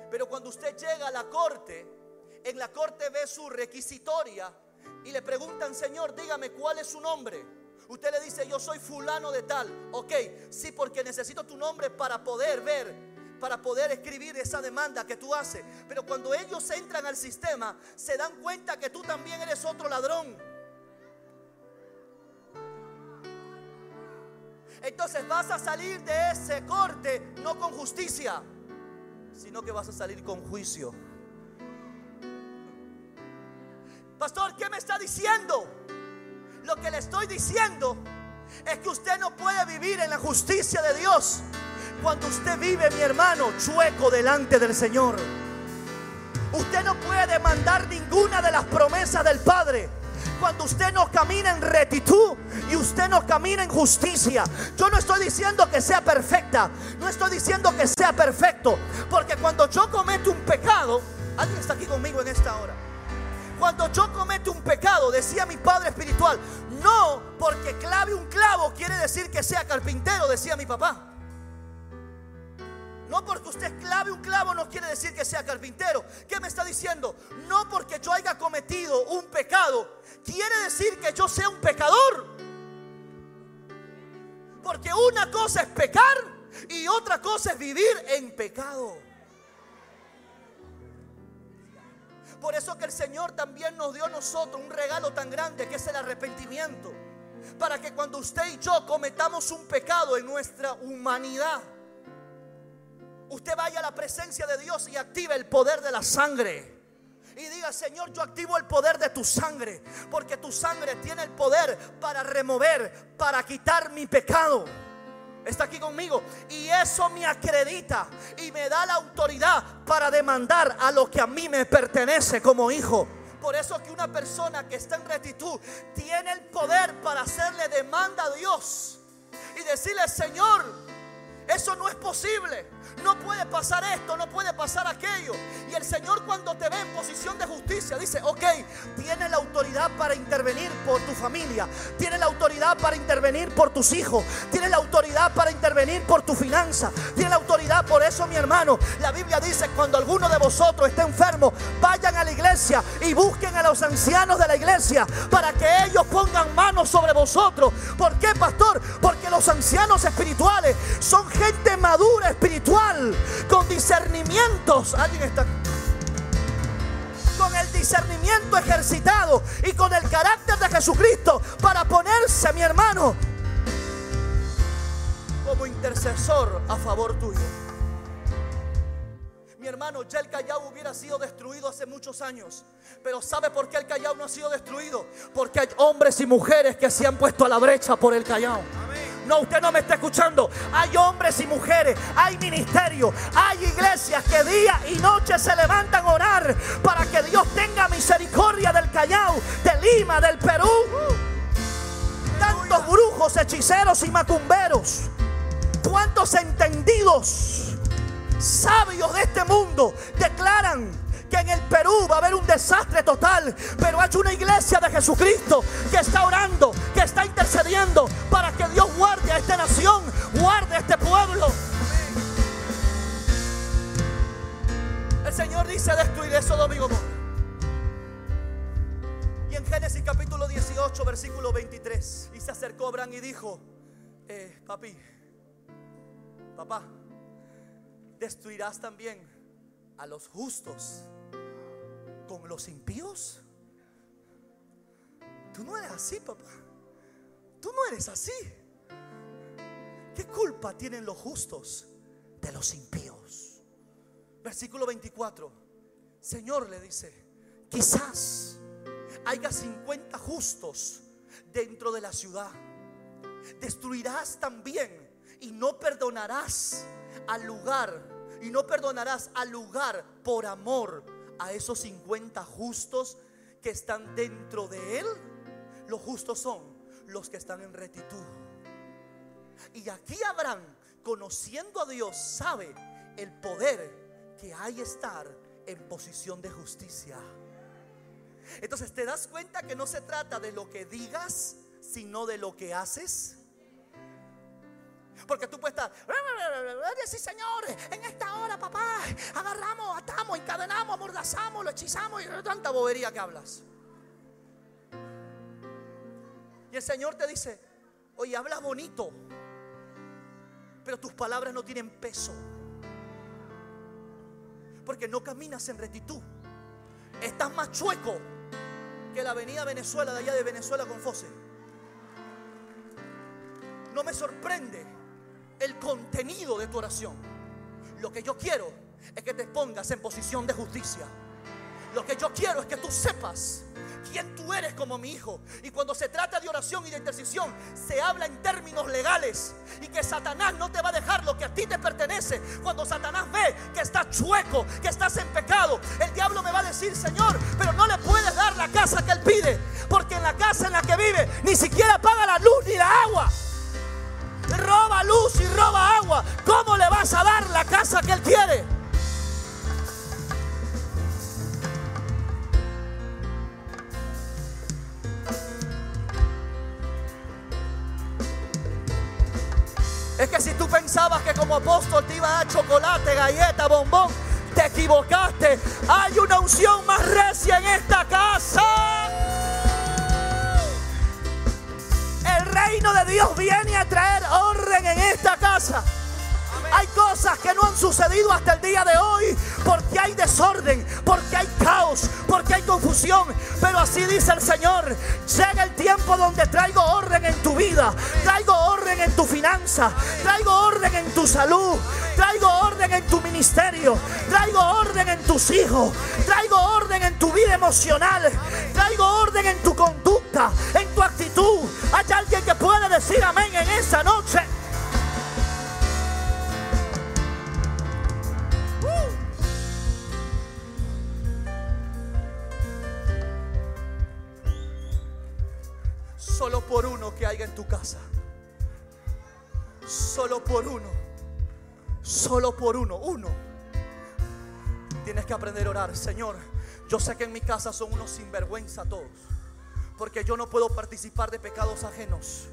pero cuando usted llega a la corte, en la corte ve su requisitoria y le preguntan, Señor, dígame cuál es su nombre. Usted le dice, yo soy fulano de tal. Ok, sí, porque necesito tu nombre para poder ver, para poder escribir esa demanda que tú haces. Pero cuando ellos entran al sistema, se dan cuenta que tú también eres otro ladrón. Entonces vas a salir de ese corte no con justicia, sino que vas a salir con juicio. Pastor, ¿qué me está diciendo? Lo que le estoy diciendo es que usted no puede vivir en la justicia de Dios cuando usted vive, mi hermano, chueco delante del Señor. Usted no puede demandar ninguna de las promesas del Padre cuando usted no camina en rectitud y usted no camina en justicia. Yo no estoy diciendo que sea perfecta, no estoy diciendo que sea perfecto, porque cuando yo cometo un pecado, alguien está aquí conmigo en esta hora. Cuando yo cometo un pecado, decía mi padre espiritual, no porque clave un clavo quiere decir que sea carpintero, decía mi papá. No porque usted clave un clavo no quiere decir que sea carpintero. ¿Qué me está diciendo? No porque yo haya cometido un pecado quiere decir que yo sea un pecador. Porque una cosa es pecar y otra cosa es vivir en pecado. Por eso que el Señor también nos dio a nosotros un regalo tan grande que es el arrepentimiento. Para que cuando usted y yo cometamos un pecado en nuestra humanidad, usted vaya a la presencia de Dios y active el poder de la sangre. Y diga, Señor, yo activo el poder de tu sangre. Porque tu sangre tiene el poder para remover, para quitar mi pecado. Está aquí conmigo. Y eso me acredita y me da la autoridad para demandar a lo que a mí me pertenece como hijo. Por eso que una persona que está en rectitud tiene el poder para hacerle demanda a Dios y decirle, Señor, eso no es posible. No puede pasar esto, no puede pasar aquello. Y el Señor cuando te ve en posición de justicia dice, ok, tiene la autoridad para intervenir por tu familia, tiene la autoridad para intervenir por tus hijos, tiene la autoridad para intervenir por tu finanza, tiene la autoridad por eso mi hermano. La Biblia dice, cuando alguno de vosotros esté enfermo, vayan a la iglesia y busquen a los ancianos de la iglesia para que ellos pongan manos sobre vosotros. ¿Por qué, pastor? Porque los ancianos espirituales son gente madura espiritual con discernimientos. Alguien está con el discernimiento ejercitado y con el carácter de Jesucristo para ponerse, mi hermano, como intercesor a favor tuyo. Mi hermano, ya el Callao hubiera sido destruido hace muchos años. Pero ¿sabe por qué el Callao no ha sido destruido? Porque hay hombres y mujeres que se han puesto a la brecha por el Callao. No, usted no me está escuchando. Hay hombres y mujeres, hay ministerios, hay iglesias que día y noche se levantan a orar para que Dios tenga misericordia del Callao, de Lima, del Perú. Tantos brujos, hechiceros y macumberos. Cuántos entendidos, sabios de este mundo declaran que en el Perú va a haber un desastre total, pero hay una iglesia de Jesucristo que está orando, que está intercediendo para que Dios guarde a esta nación, guarde a este pueblo. El Señor dice destruir eso domingo. Y en Génesis capítulo 18, versículo 23, y se acercó Abraham y dijo, eh, papi, papá, destruirás también a los justos con los impíos. Tú no eres así, papá. Tú no eres así. ¿Qué culpa tienen los justos de los impíos? Versículo 24. Señor le dice, quizás haya 50 justos dentro de la ciudad. Destruirás también y no perdonarás al lugar y no perdonarás al lugar por amor a esos 50 justos que están dentro de él. Los justos son los que están en rectitud. Y aquí Abraham, conociendo a Dios, sabe el poder que hay estar en posición de justicia. Entonces, ¿te das cuenta que no se trata de lo que digas, sino de lo que haces? Porque tú puedes estar, sí Señor, en esta hora papá, agarramos, atamos, encadenamos, amordazamos, lo hechizamos y tanta bobería que hablas. Y el Señor te dice, oye, hablas bonito, pero tus palabras no tienen peso. Porque no caminas en rectitud. Estás más chueco que la avenida Venezuela de allá de Venezuela con Fose. No me sorprende el contenido de tu oración. Lo que yo quiero es que te pongas en posición de justicia. Lo que yo quiero es que tú sepas quién tú eres como mi hijo. Y cuando se trata de oración y de intercesión, se habla en términos legales. Y que Satanás no te va a dejar lo que a ti te pertenece. Cuando Satanás ve que estás chueco, que estás en pecado, el diablo me va a decir, Señor, pero no le puedes dar la casa que él pide. Porque en la casa en la que vive ni siquiera paga la luz ni la agua roba luz y roba agua, ¿cómo le vas a dar la casa que él quiere? Es que si tú pensabas que como apóstol te iba a dar chocolate, galleta, bombón, te equivocaste. Hay una unción más recia en esta casa. Reino de Dios viene a traer orden en esta casa. Hay cosas que no han sucedido hasta el día de hoy porque hay desorden, porque hay caos, porque hay confusión. Pero así dice el Señor, llega el tiempo donde traigo orden en tu vida, traigo orden en tu finanza, traigo orden en tu salud, traigo orden en tu ministerio, traigo orden en tus hijos, traigo orden en tu vida emocional, traigo orden en tu en tu actitud. Hay alguien que puede decir amén en esa noche. Solo por uno que haya en tu casa. Solo por uno. Solo por uno. Uno. Tienes que aprender a orar. Señor, yo sé que en mi casa son unos sinvergüenza todos. Porque yo no puedo participar de pecados ajenos.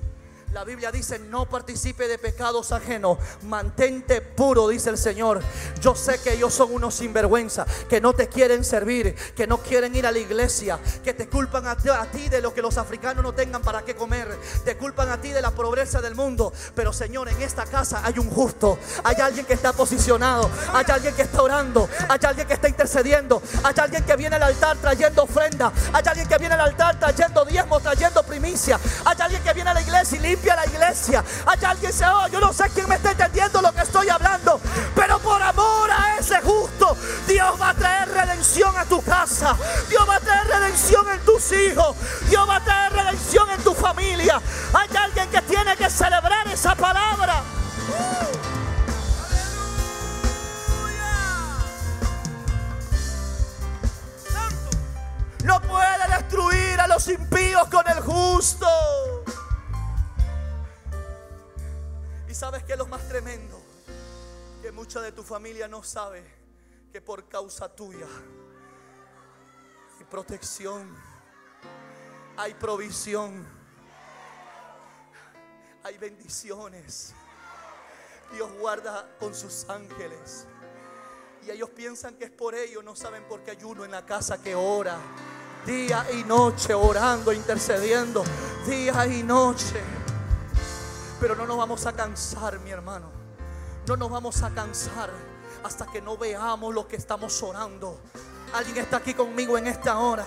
La Biblia dice, no participe de pecados ajenos, mantente puro, dice el Señor. Yo sé que ellos son unos sinvergüenza, que no te quieren servir, que no quieren ir a la iglesia, que te culpan a ti, a ti de lo que los africanos no tengan para qué comer, te culpan a ti de la pobreza del mundo. Pero Señor, en esta casa hay un justo, hay alguien que está posicionado, hay alguien que está orando, hay alguien que está intercediendo, hay alguien que viene al altar trayendo ofrenda, hay alguien que viene al altar trayendo diezmo, trayendo primicia, hay alguien que viene a la iglesia y limpia a la iglesia. Hay alguien que se oh, yo no sé quién me está entendiendo lo que estoy hablando, pero por amor a ese justo, Dios va a traer redención a tu casa. Dios va a traer redención en tus hijos. Dios va a traer redención en tu familia. Hay alguien que tiene que celebrar esa palabra. No puede destruir a los impíos con el justo. Sabes que lo más tremendo, que mucha de tu familia no sabe que por causa tuya hay protección, hay provisión, hay bendiciones. Dios guarda con sus ángeles. Y ellos piensan que es por ello, no saben por qué hay uno en la casa que ora día y noche, orando, intercediendo, día y noche. Pero no nos vamos a cansar, mi hermano. No nos vamos a cansar hasta que no veamos lo que estamos orando. Alguien está aquí conmigo en esta hora.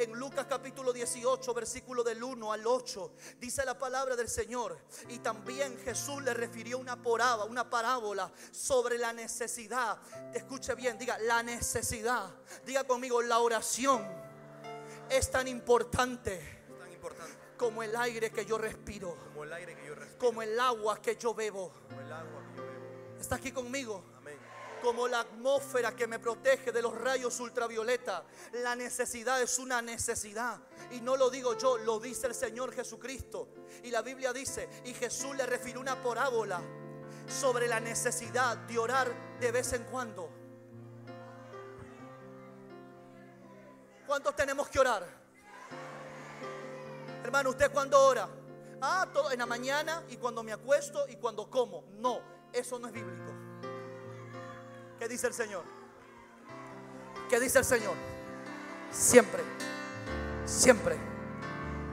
En Lucas capítulo 18, versículo del 1 al 8, dice la palabra del Señor. Y también Jesús le refirió una parábola, una parábola sobre la necesidad. Escuche bien, diga la necesidad. Diga conmigo, la oración es tan importante como el aire que yo respiro, como el, aire que yo respiro, como el agua que yo bebo. Como el agua que yo bebo. ¿Está aquí conmigo? Amén. Como la atmósfera que me protege de los rayos ultravioleta. La necesidad es una necesidad. Y no lo digo yo, lo dice el Señor Jesucristo. Y la Biblia dice, y Jesús le refirió una parábola sobre la necesidad de orar de vez en cuando. ¿Cuántos tenemos que orar? Hermano, ¿usted cuando ora? Ah, todo en la mañana y cuando me acuesto y cuando como. No, eso no es bíblico. ¿Qué dice el Señor? ¿Qué dice el Señor? Siempre, siempre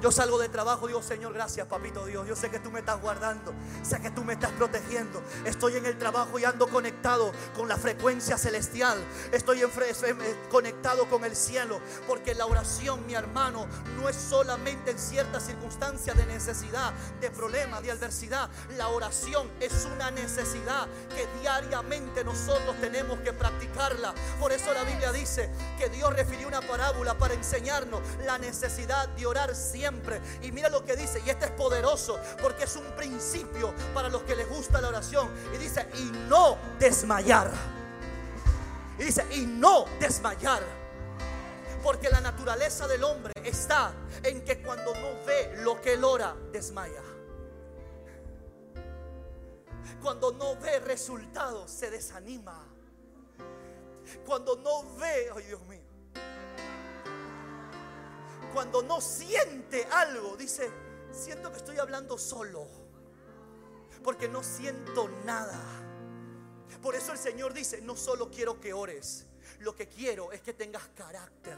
yo salgo de trabajo, digo, Señor, gracias, papito Dios. Yo sé que tú me estás guardando, sé que tú me estás protegiendo. Estoy en el trabajo y ando conectado con la frecuencia celestial. Estoy conectado con el cielo, porque la oración, mi hermano, no es solamente en ciertas circunstancias de necesidad, de problema, de adversidad. La oración es una necesidad que diariamente nosotros tenemos que practicarla. Por eso la Biblia dice que Dios refirió una parábola para enseñarnos la necesidad de orar siempre y mira lo que dice, y este es poderoso porque es un principio para los que les gusta la oración. Y dice, y no desmayar. Y dice, y no desmayar. Porque la naturaleza del hombre está en que cuando no ve lo que él ora, desmaya. Cuando no ve resultados, se desanima. Cuando no ve, ay Dios mío, cuando no siente algo, dice, siento que estoy hablando solo, porque no siento nada. Por eso el Señor dice, no solo quiero que ores, lo que quiero es que tengas carácter.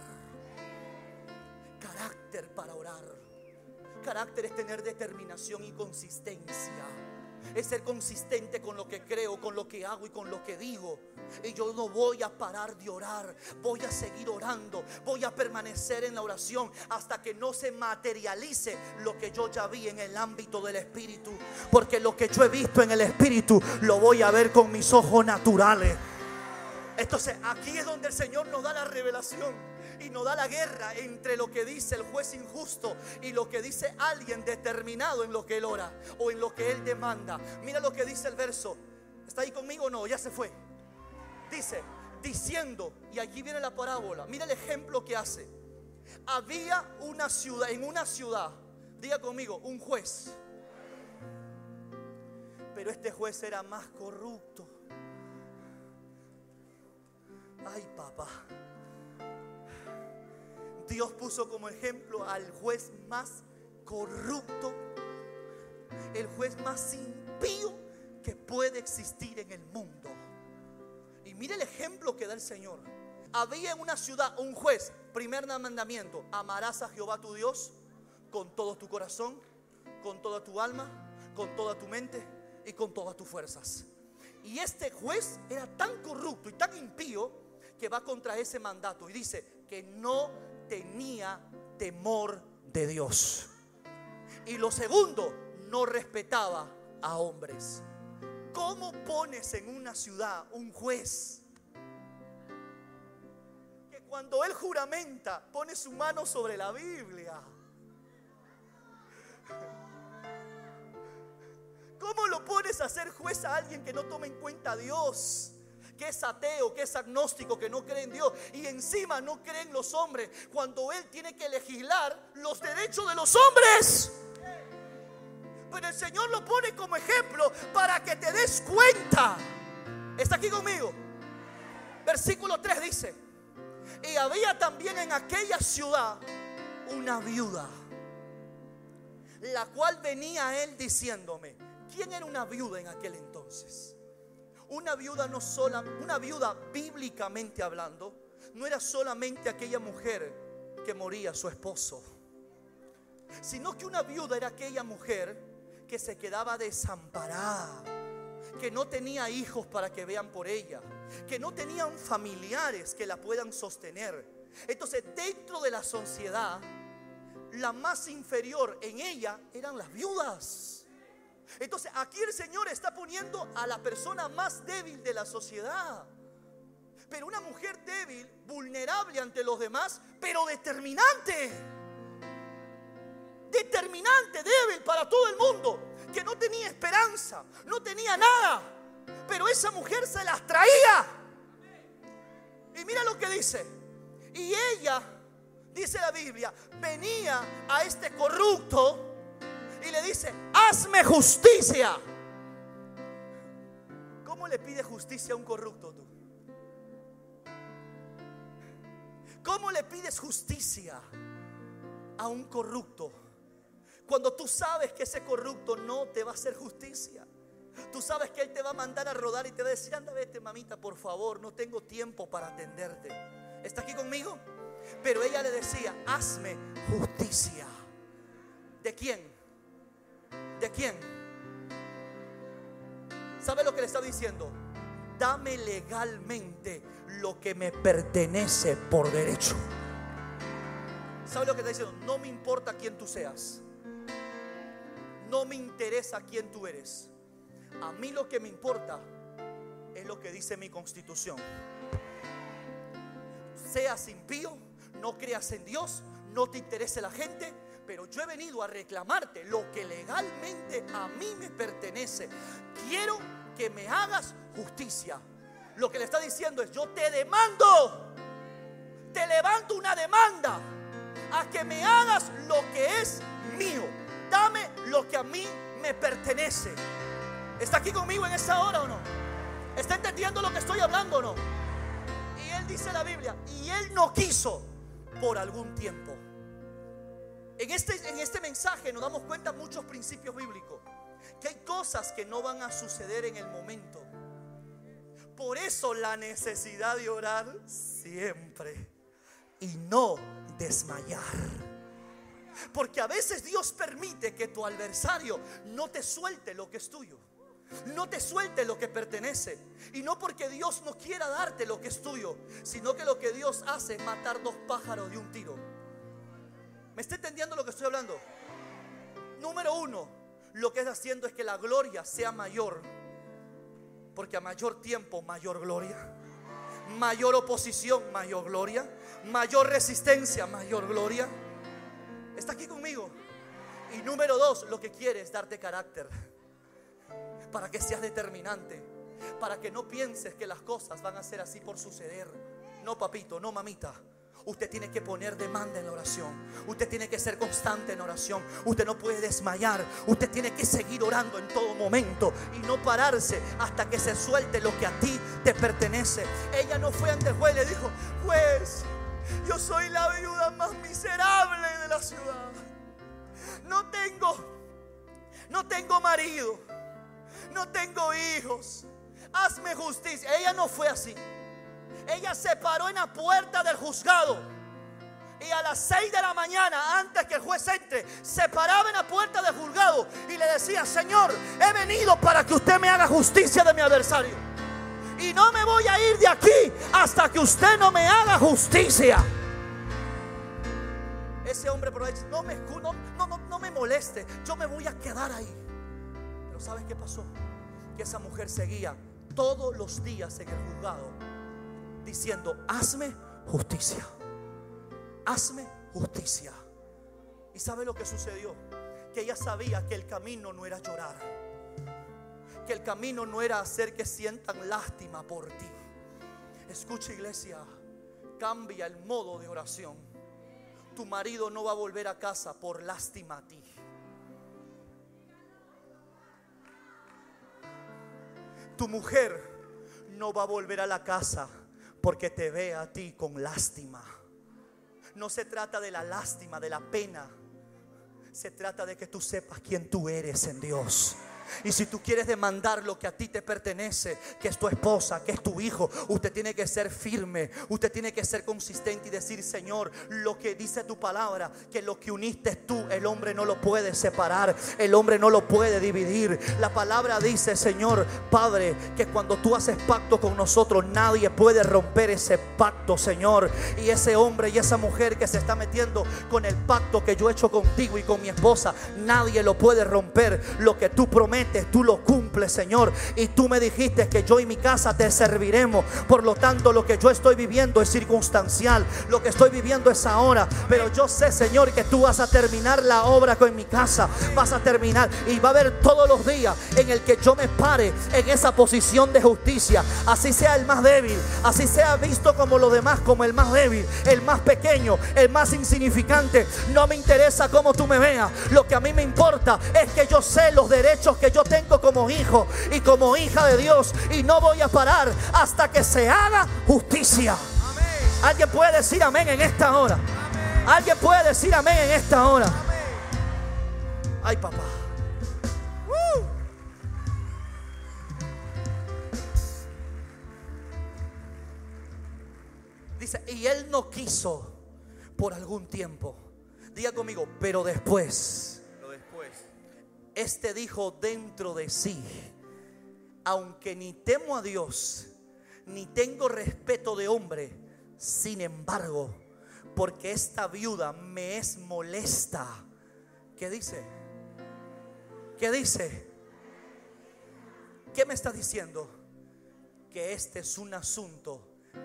Carácter para orar. Carácter es tener determinación y consistencia. Es ser consistente con lo que creo, con lo que hago y con lo que digo. Y yo no voy a parar de orar, voy a seguir orando, voy a permanecer en la oración hasta que no se materialice lo que yo ya vi en el ámbito del Espíritu. Porque lo que yo he visto en el Espíritu lo voy a ver con mis ojos naturales. Entonces aquí es donde el Señor nos da la revelación y nos da la guerra entre lo que dice el juez injusto y lo que dice alguien determinado en lo que él ora o en lo que él demanda. Mira lo que dice el verso. ¿Está ahí conmigo o no? Ya se fue. Dice, diciendo, y aquí viene la parábola, mira el ejemplo que hace. Había una ciudad, en una ciudad, diga conmigo, un juez. Pero este juez era más corrupto. Ay, papá. Dios puso como ejemplo al juez más corrupto, el juez más impío que puede existir en el mundo. Y mire el ejemplo que da el Señor. Había en una ciudad un juez, primer mandamiento, amarás a Jehová tu Dios con todo tu corazón, con toda tu alma, con toda tu mente y con todas tus fuerzas. Y este juez era tan corrupto y tan impío que va contra ese mandato y dice que no tenía temor de Dios. Y lo segundo, no respetaba a hombres. ¿Cómo pones en una ciudad un juez que cuando él juramenta pone su mano sobre la Biblia? ¿Cómo lo pones a ser juez a alguien que no toma en cuenta a Dios? Que es ateo, que es agnóstico, que no cree en Dios y encima no cree en los hombres, cuando Él tiene que legislar los derechos de los hombres. Pero el Señor lo pone como ejemplo para que te des cuenta. ¿Está aquí conmigo? Versículo 3 dice, y había también en aquella ciudad una viuda, la cual venía a él diciéndome, ¿quién era una viuda en aquel entonces? Una viuda no sola, una viuda bíblicamente hablando, no era solamente aquella mujer que moría su esposo, sino que una viuda era aquella mujer que se quedaba desamparada, que no tenía hijos para que vean por ella, que no tenían familiares que la puedan sostener. Entonces, dentro de la sociedad, la más inferior en ella eran las viudas. Entonces aquí el Señor está poniendo a la persona más débil de la sociedad. Pero una mujer débil, vulnerable ante los demás, pero determinante. Determinante, débil para todo el mundo. Que no tenía esperanza, no tenía nada. Pero esa mujer se las traía. Y mira lo que dice. Y ella, dice la Biblia, venía a este corrupto y le dice, hazme justicia. ¿Cómo le pide justicia a un corrupto tú? ¿Cómo le pides justicia a un corrupto? Cuando tú sabes que ese corrupto no te va a hacer justicia. Tú sabes que Él te va a mandar a rodar y te va a decir, anda, vete mamita, por favor, no tengo tiempo para atenderte. ¿Está aquí conmigo? Pero ella le decía, hazme justicia. ¿De quién? ¿De quién? ¿Sabe lo que le está diciendo? Dame legalmente lo que me pertenece por derecho. ¿Sabe lo que está diciendo? No me importa quién tú seas. No me interesa quién tú eres. A mí lo que me importa es lo que dice mi constitución. Seas impío, no creas en Dios, no te interese la gente, pero yo he venido a reclamarte lo que legalmente a mí me pertenece. Quiero que me hagas justicia. Lo que le está diciendo es, yo te demando, te levanto una demanda a que me hagas lo que es mío. Dame lo que a mí me pertenece. ¿Está aquí conmigo en esta hora o no? ¿Está entendiendo lo que estoy hablando o no? Y él dice la Biblia, y él no quiso por algún tiempo. En este, en este mensaje nos damos cuenta muchos principios bíblicos, que hay cosas que no van a suceder en el momento. Por eso la necesidad de orar siempre y no desmayar. Porque a veces Dios permite que tu adversario no te suelte lo que es tuyo. No te suelte lo que pertenece. Y no porque Dios no quiera darte lo que es tuyo, sino que lo que Dios hace es matar dos pájaros de un tiro. ¿Me está entendiendo lo que estoy hablando? Número uno, lo que está haciendo es que la gloria sea mayor. Porque a mayor tiempo, mayor gloria. Mayor oposición, mayor gloria. Mayor resistencia, mayor gloria. ¿Está aquí conmigo? Y número dos, lo que quiere es darte carácter para que seas determinante, para que no pienses que las cosas van a ser así por suceder. No, papito, no, mamita. Usted tiene que poner demanda en la oración. Usted tiene que ser constante en oración. Usted no puede desmayar. Usted tiene que seguir orando en todo momento y no pararse hasta que se suelte lo que a ti te pertenece. Ella no fue ante el juez le dijo, juez, yo soy la viuda más miserable de la ciudad. No tengo, no tengo marido no tengo hijos, hazme justicia. Ella no fue así. Ella se paró en la puerta del juzgado. Y a las 6 de la mañana, antes que el juez entre, se paraba en la puerta del juzgado y le decía, Señor, he venido para que usted me haga justicia de mi adversario. Y no me voy a ir de aquí hasta que usted no me haga justicia. Ese hombre por ahí, no me, no, no, no me moleste, yo me voy a quedar ahí. Pero ¿sabes qué pasó? que esa mujer seguía todos los días en el juzgado diciendo, hazme justicia, hazme justicia. ¿Y sabe lo que sucedió? Que ella sabía que el camino no era llorar, que el camino no era hacer que sientan lástima por ti. Escucha iglesia, cambia el modo de oración. Tu marido no va a volver a casa por lástima a ti. Tu mujer no va a volver a la casa porque te ve a ti con lástima. No se trata de la lástima, de la pena. Se trata de que tú sepas quién tú eres en Dios. Y si tú quieres demandar lo que a ti te pertenece, que es tu esposa, que es tu hijo, usted tiene que ser firme, usted tiene que ser consistente y decir, Señor, lo que dice tu palabra, que lo que uniste tú, el hombre no lo puede separar, el hombre no lo puede dividir. La palabra dice, Señor, Padre, que cuando tú haces pacto con nosotros, nadie puede romper ese pacto, Señor. Y ese hombre y esa mujer que se está metiendo con el pacto que yo he hecho contigo y con mi esposa, nadie lo puede romper. Lo que tú prometes tú lo cumples, Señor. Y tú me dijiste que yo y mi casa te serviremos. Por lo tanto, lo que yo estoy viviendo es circunstancial. Lo que estoy viviendo es ahora. Pero yo sé, Señor, que tú vas a terminar la obra con mi casa. Vas a terminar. Y va a haber todos los días en el que yo me pare en esa posición de justicia. Así sea el más débil. Así sea visto como los demás, como el más débil, el más pequeño, el más insignificante. No me interesa cómo tú me veas. Lo que a mí me importa es que yo sé los derechos que yo tengo como hijo y como hija de Dios. Y no voy a parar hasta que se haga justicia. Alguien puede decir amén en esta hora. Alguien puede decir amén en esta hora. Ay, papá. Dice, y él no quiso por algún tiempo. Diga conmigo, pero después este dijo dentro de sí, aunque ni temo a Dios, ni tengo respeto de hombre, sin embargo, porque esta viuda me es molesta. ¿Qué dice? ¿Qué dice? ¿Qué me está diciendo? Que este es un asunto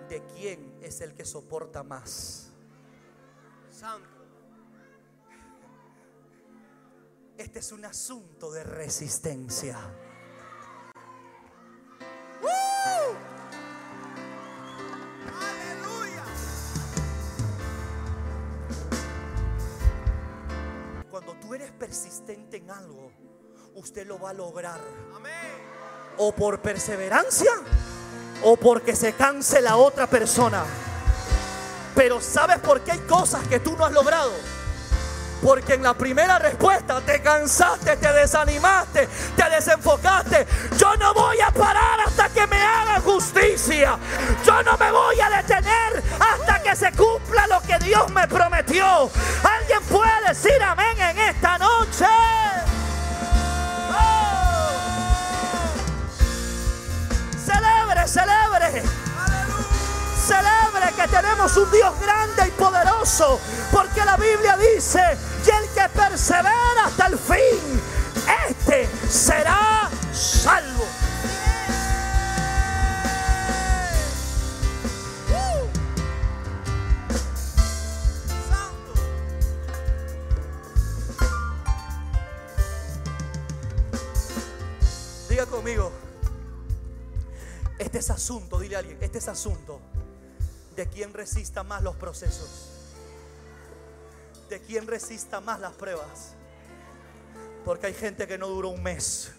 de quién es el que soporta más. Santo. Este es un asunto de resistencia. ¡Aleluya! Cuando tú eres persistente en algo, usted lo va a lograr. O por perseverancia o porque se canse la otra persona. Pero ¿sabes por qué hay cosas que tú no has logrado? Porque en la primera respuesta te cansaste, te desanimaste, te desenfocaste. Yo no voy a parar hasta que me hagan justicia. Yo no me voy a detener hasta que se cumpla lo que Dios me prometió. ¿Alguien puede decir amén en esta noche? ¡Oh! Celebre, celebre que tenemos un Dios grande y poderoso, porque la Biblia dice, y el que persevera hasta el fin, este será salvo. Diga conmigo, este es asunto, dile a alguien, este es asunto de quien resista más los procesos, de quien resista más las pruebas. Porque hay gente que no duró un mes.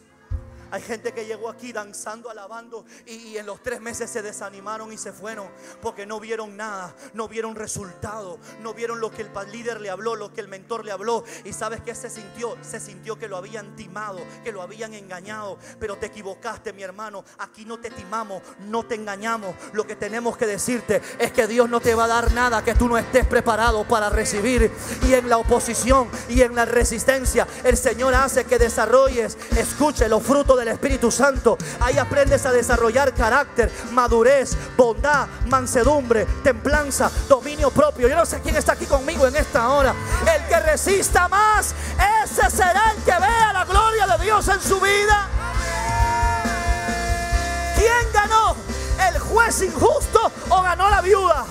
Hay gente que llegó aquí danzando, alabando y, en los tres meses se desanimaron y se fueron porque no vieron nada, no vieron resultado, no vieron lo que el líder le habló, lo que el mentor le habló. Y sabes que se sintió, se sintió que lo habían timado, que lo habían engañado. Pero te equivocaste, mi hermano. Aquí no te timamos, no te engañamos. Lo que tenemos que decirte es que Dios no te va a dar nada que tú no estés preparado para recibir. Y en la oposición y en la resistencia, el Señor hace que desarrolles, escuche los frutos del Espíritu Santo. Ahí aprendes a desarrollar carácter, madurez, bondad, mansedumbre, templanza, dominio propio. Yo no sé quién está aquí conmigo en esta hora. El que resista más, ese será el que vea la gloria de Dios en su vida. ¿Quién ganó? ¿El juez injusto o ganó la viuda?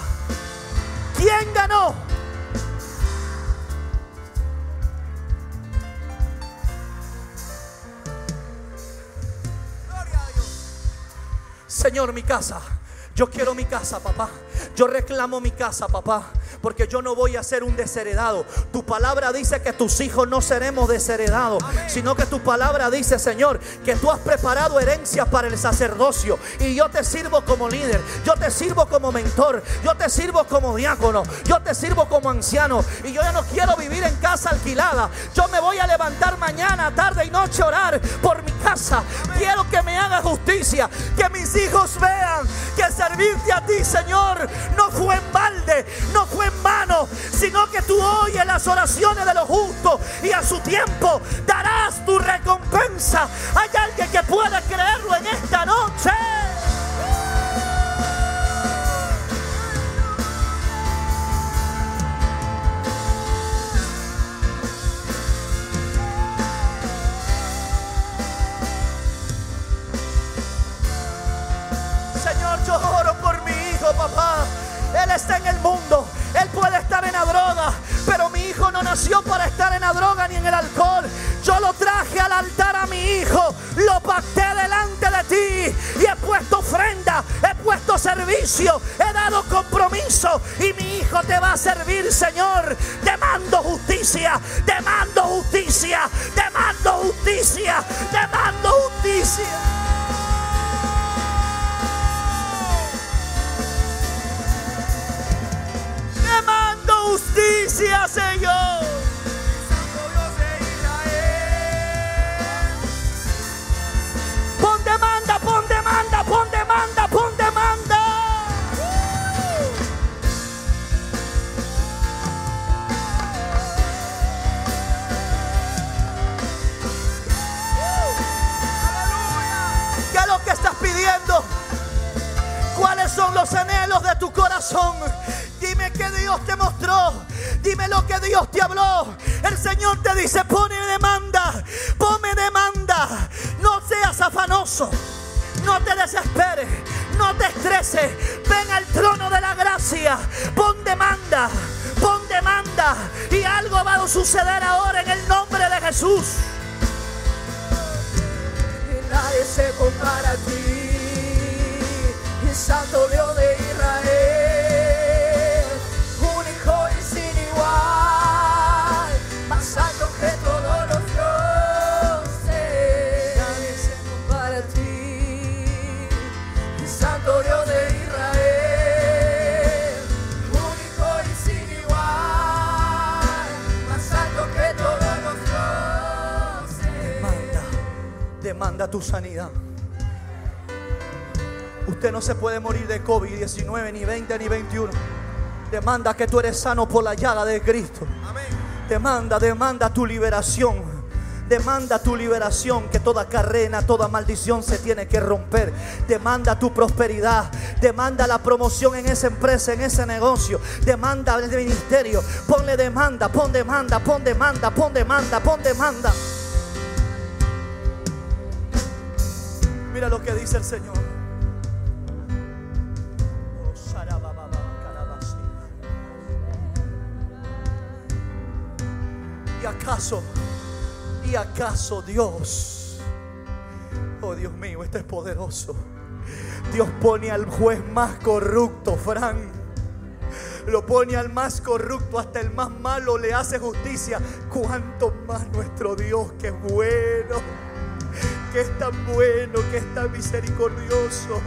¿Quién ganó? Señor, mi casa. Yo quiero mi casa, papá. Yo reclamo mi casa, papá porque yo no voy a ser un desheredado. Tu palabra dice que tus hijos no seremos desheredados, sino que tu palabra dice, Señor, que tú has preparado herencias para el sacerdocio y yo te sirvo como líder, yo te sirvo como mentor, yo te sirvo como diácono, yo te sirvo como anciano y yo ya no quiero vivir en casa alquilada. Yo me voy a levantar mañana, tarde y noche a orar por mi casa. Quiero que me haga justicia, que mis hijos vean que servirte a ti, Señor, no fue en balde, no fue en sino que tú oyes las oraciones de los justos y a su tiempo darás tu recompensa. Hay alguien que pueda creerlo en esta noche. Usted no se puede morir de COVID-19, ni 20, ni 21. Demanda que tú eres sano por la llaga de Cristo. Demanda, demanda tu liberación. Demanda tu liberación, que toda cadena, toda maldición se tiene que romper. Demanda tu prosperidad. Demanda la promoción en esa empresa, en ese negocio. Demanda el ministerio. Ponle demanda, pon demanda, pon demanda, pon demanda, pon demanda. Mira lo que dice el Señor. Acaso, y acaso Dios, oh Dios mío, este es poderoso. Dios pone al juez más corrupto, Fran. Lo pone al más corrupto, hasta el más malo le hace justicia. Cuanto más nuestro Dios, que es bueno, que es tan bueno, que es tan misericordioso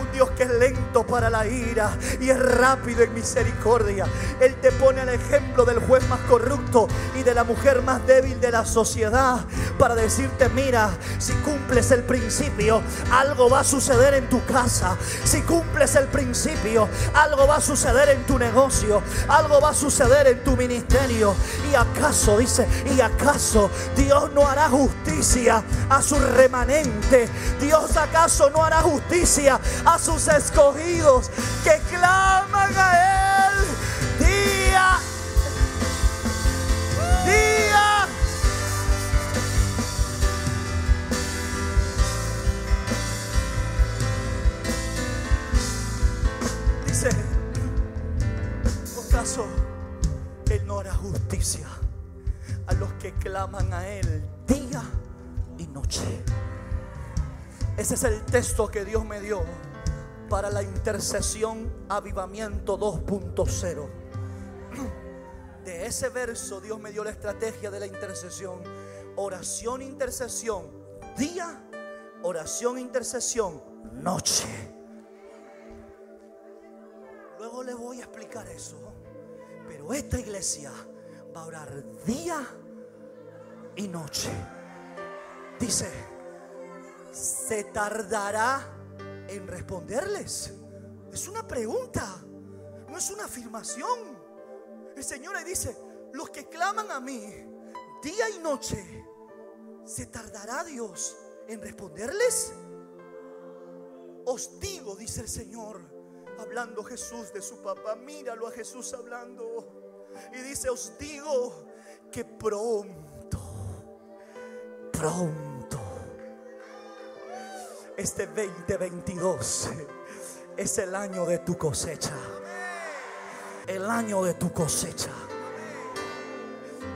un Dios que es lento para la ira y es rápido en misericordia. Él te pone el ejemplo del juez más corrupto y de la mujer más débil de la sociedad para decirte, mira, si cumples el principio, algo va a suceder en tu casa. Si cumples el principio, algo va a suceder en tu negocio, algo va a suceder en tu ministerio. Y acaso, dice, y acaso Dios no hará justicia a su remanente. Dios acaso no hará justicia a sus escogidos que claman a Él día, día. Dice, ¿acaso Él no hará justicia a los que claman a Él día noche? Ese es el texto que Dios me dio para la intercesión avivamiento 2.0. De ese verso Dios me dio la estrategia de la intercesión. Oración, intercesión, día, oración, intercesión, noche. Luego le voy a explicar eso. Pero esta iglesia va a orar día y noche. Dice, se tardará en responderles. Es una pregunta, no es una afirmación. El Señor le dice, los que claman a mí día y noche, ¿se tardará Dios en responderles? Os digo, dice el Señor, hablando Jesús de su papá, míralo a Jesús hablando. Y dice, os digo que pronto, pronto este 2022 es el año de tu cosecha. El año de tu cosecha.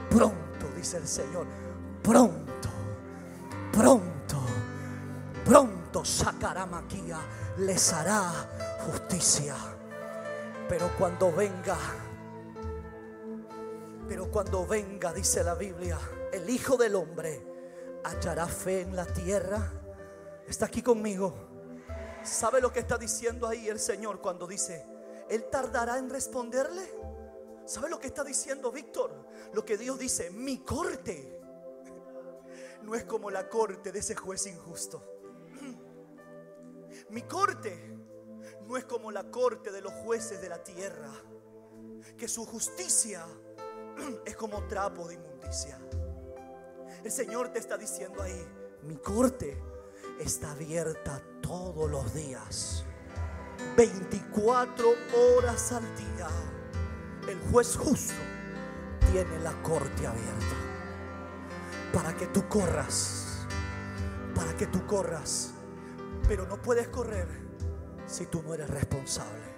Pronto, dice el Señor. Pronto, pronto, pronto sacará maquia, les hará justicia. Pero cuando venga, pero cuando venga, dice la Biblia, el Hijo del Hombre hallará fe en la tierra está aquí conmigo. ¿Sabe lo que está diciendo ahí el Señor cuando dice, Él tardará en responderle? ¿Sabe lo que está diciendo Víctor? Lo que Dios dice, mi corte no es como la corte de ese juez injusto. Mi corte no es como la corte de los jueces de la tierra, que su justicia es como trapo de inmundicia. El Señor te está diciendo ahí, mi corte está abierta todos los días. 24 horas al día. El juez justo tiene la corte abierta. Para que tú corras. Para que tú corras. Pero no puedes correr si tú no eres responsable.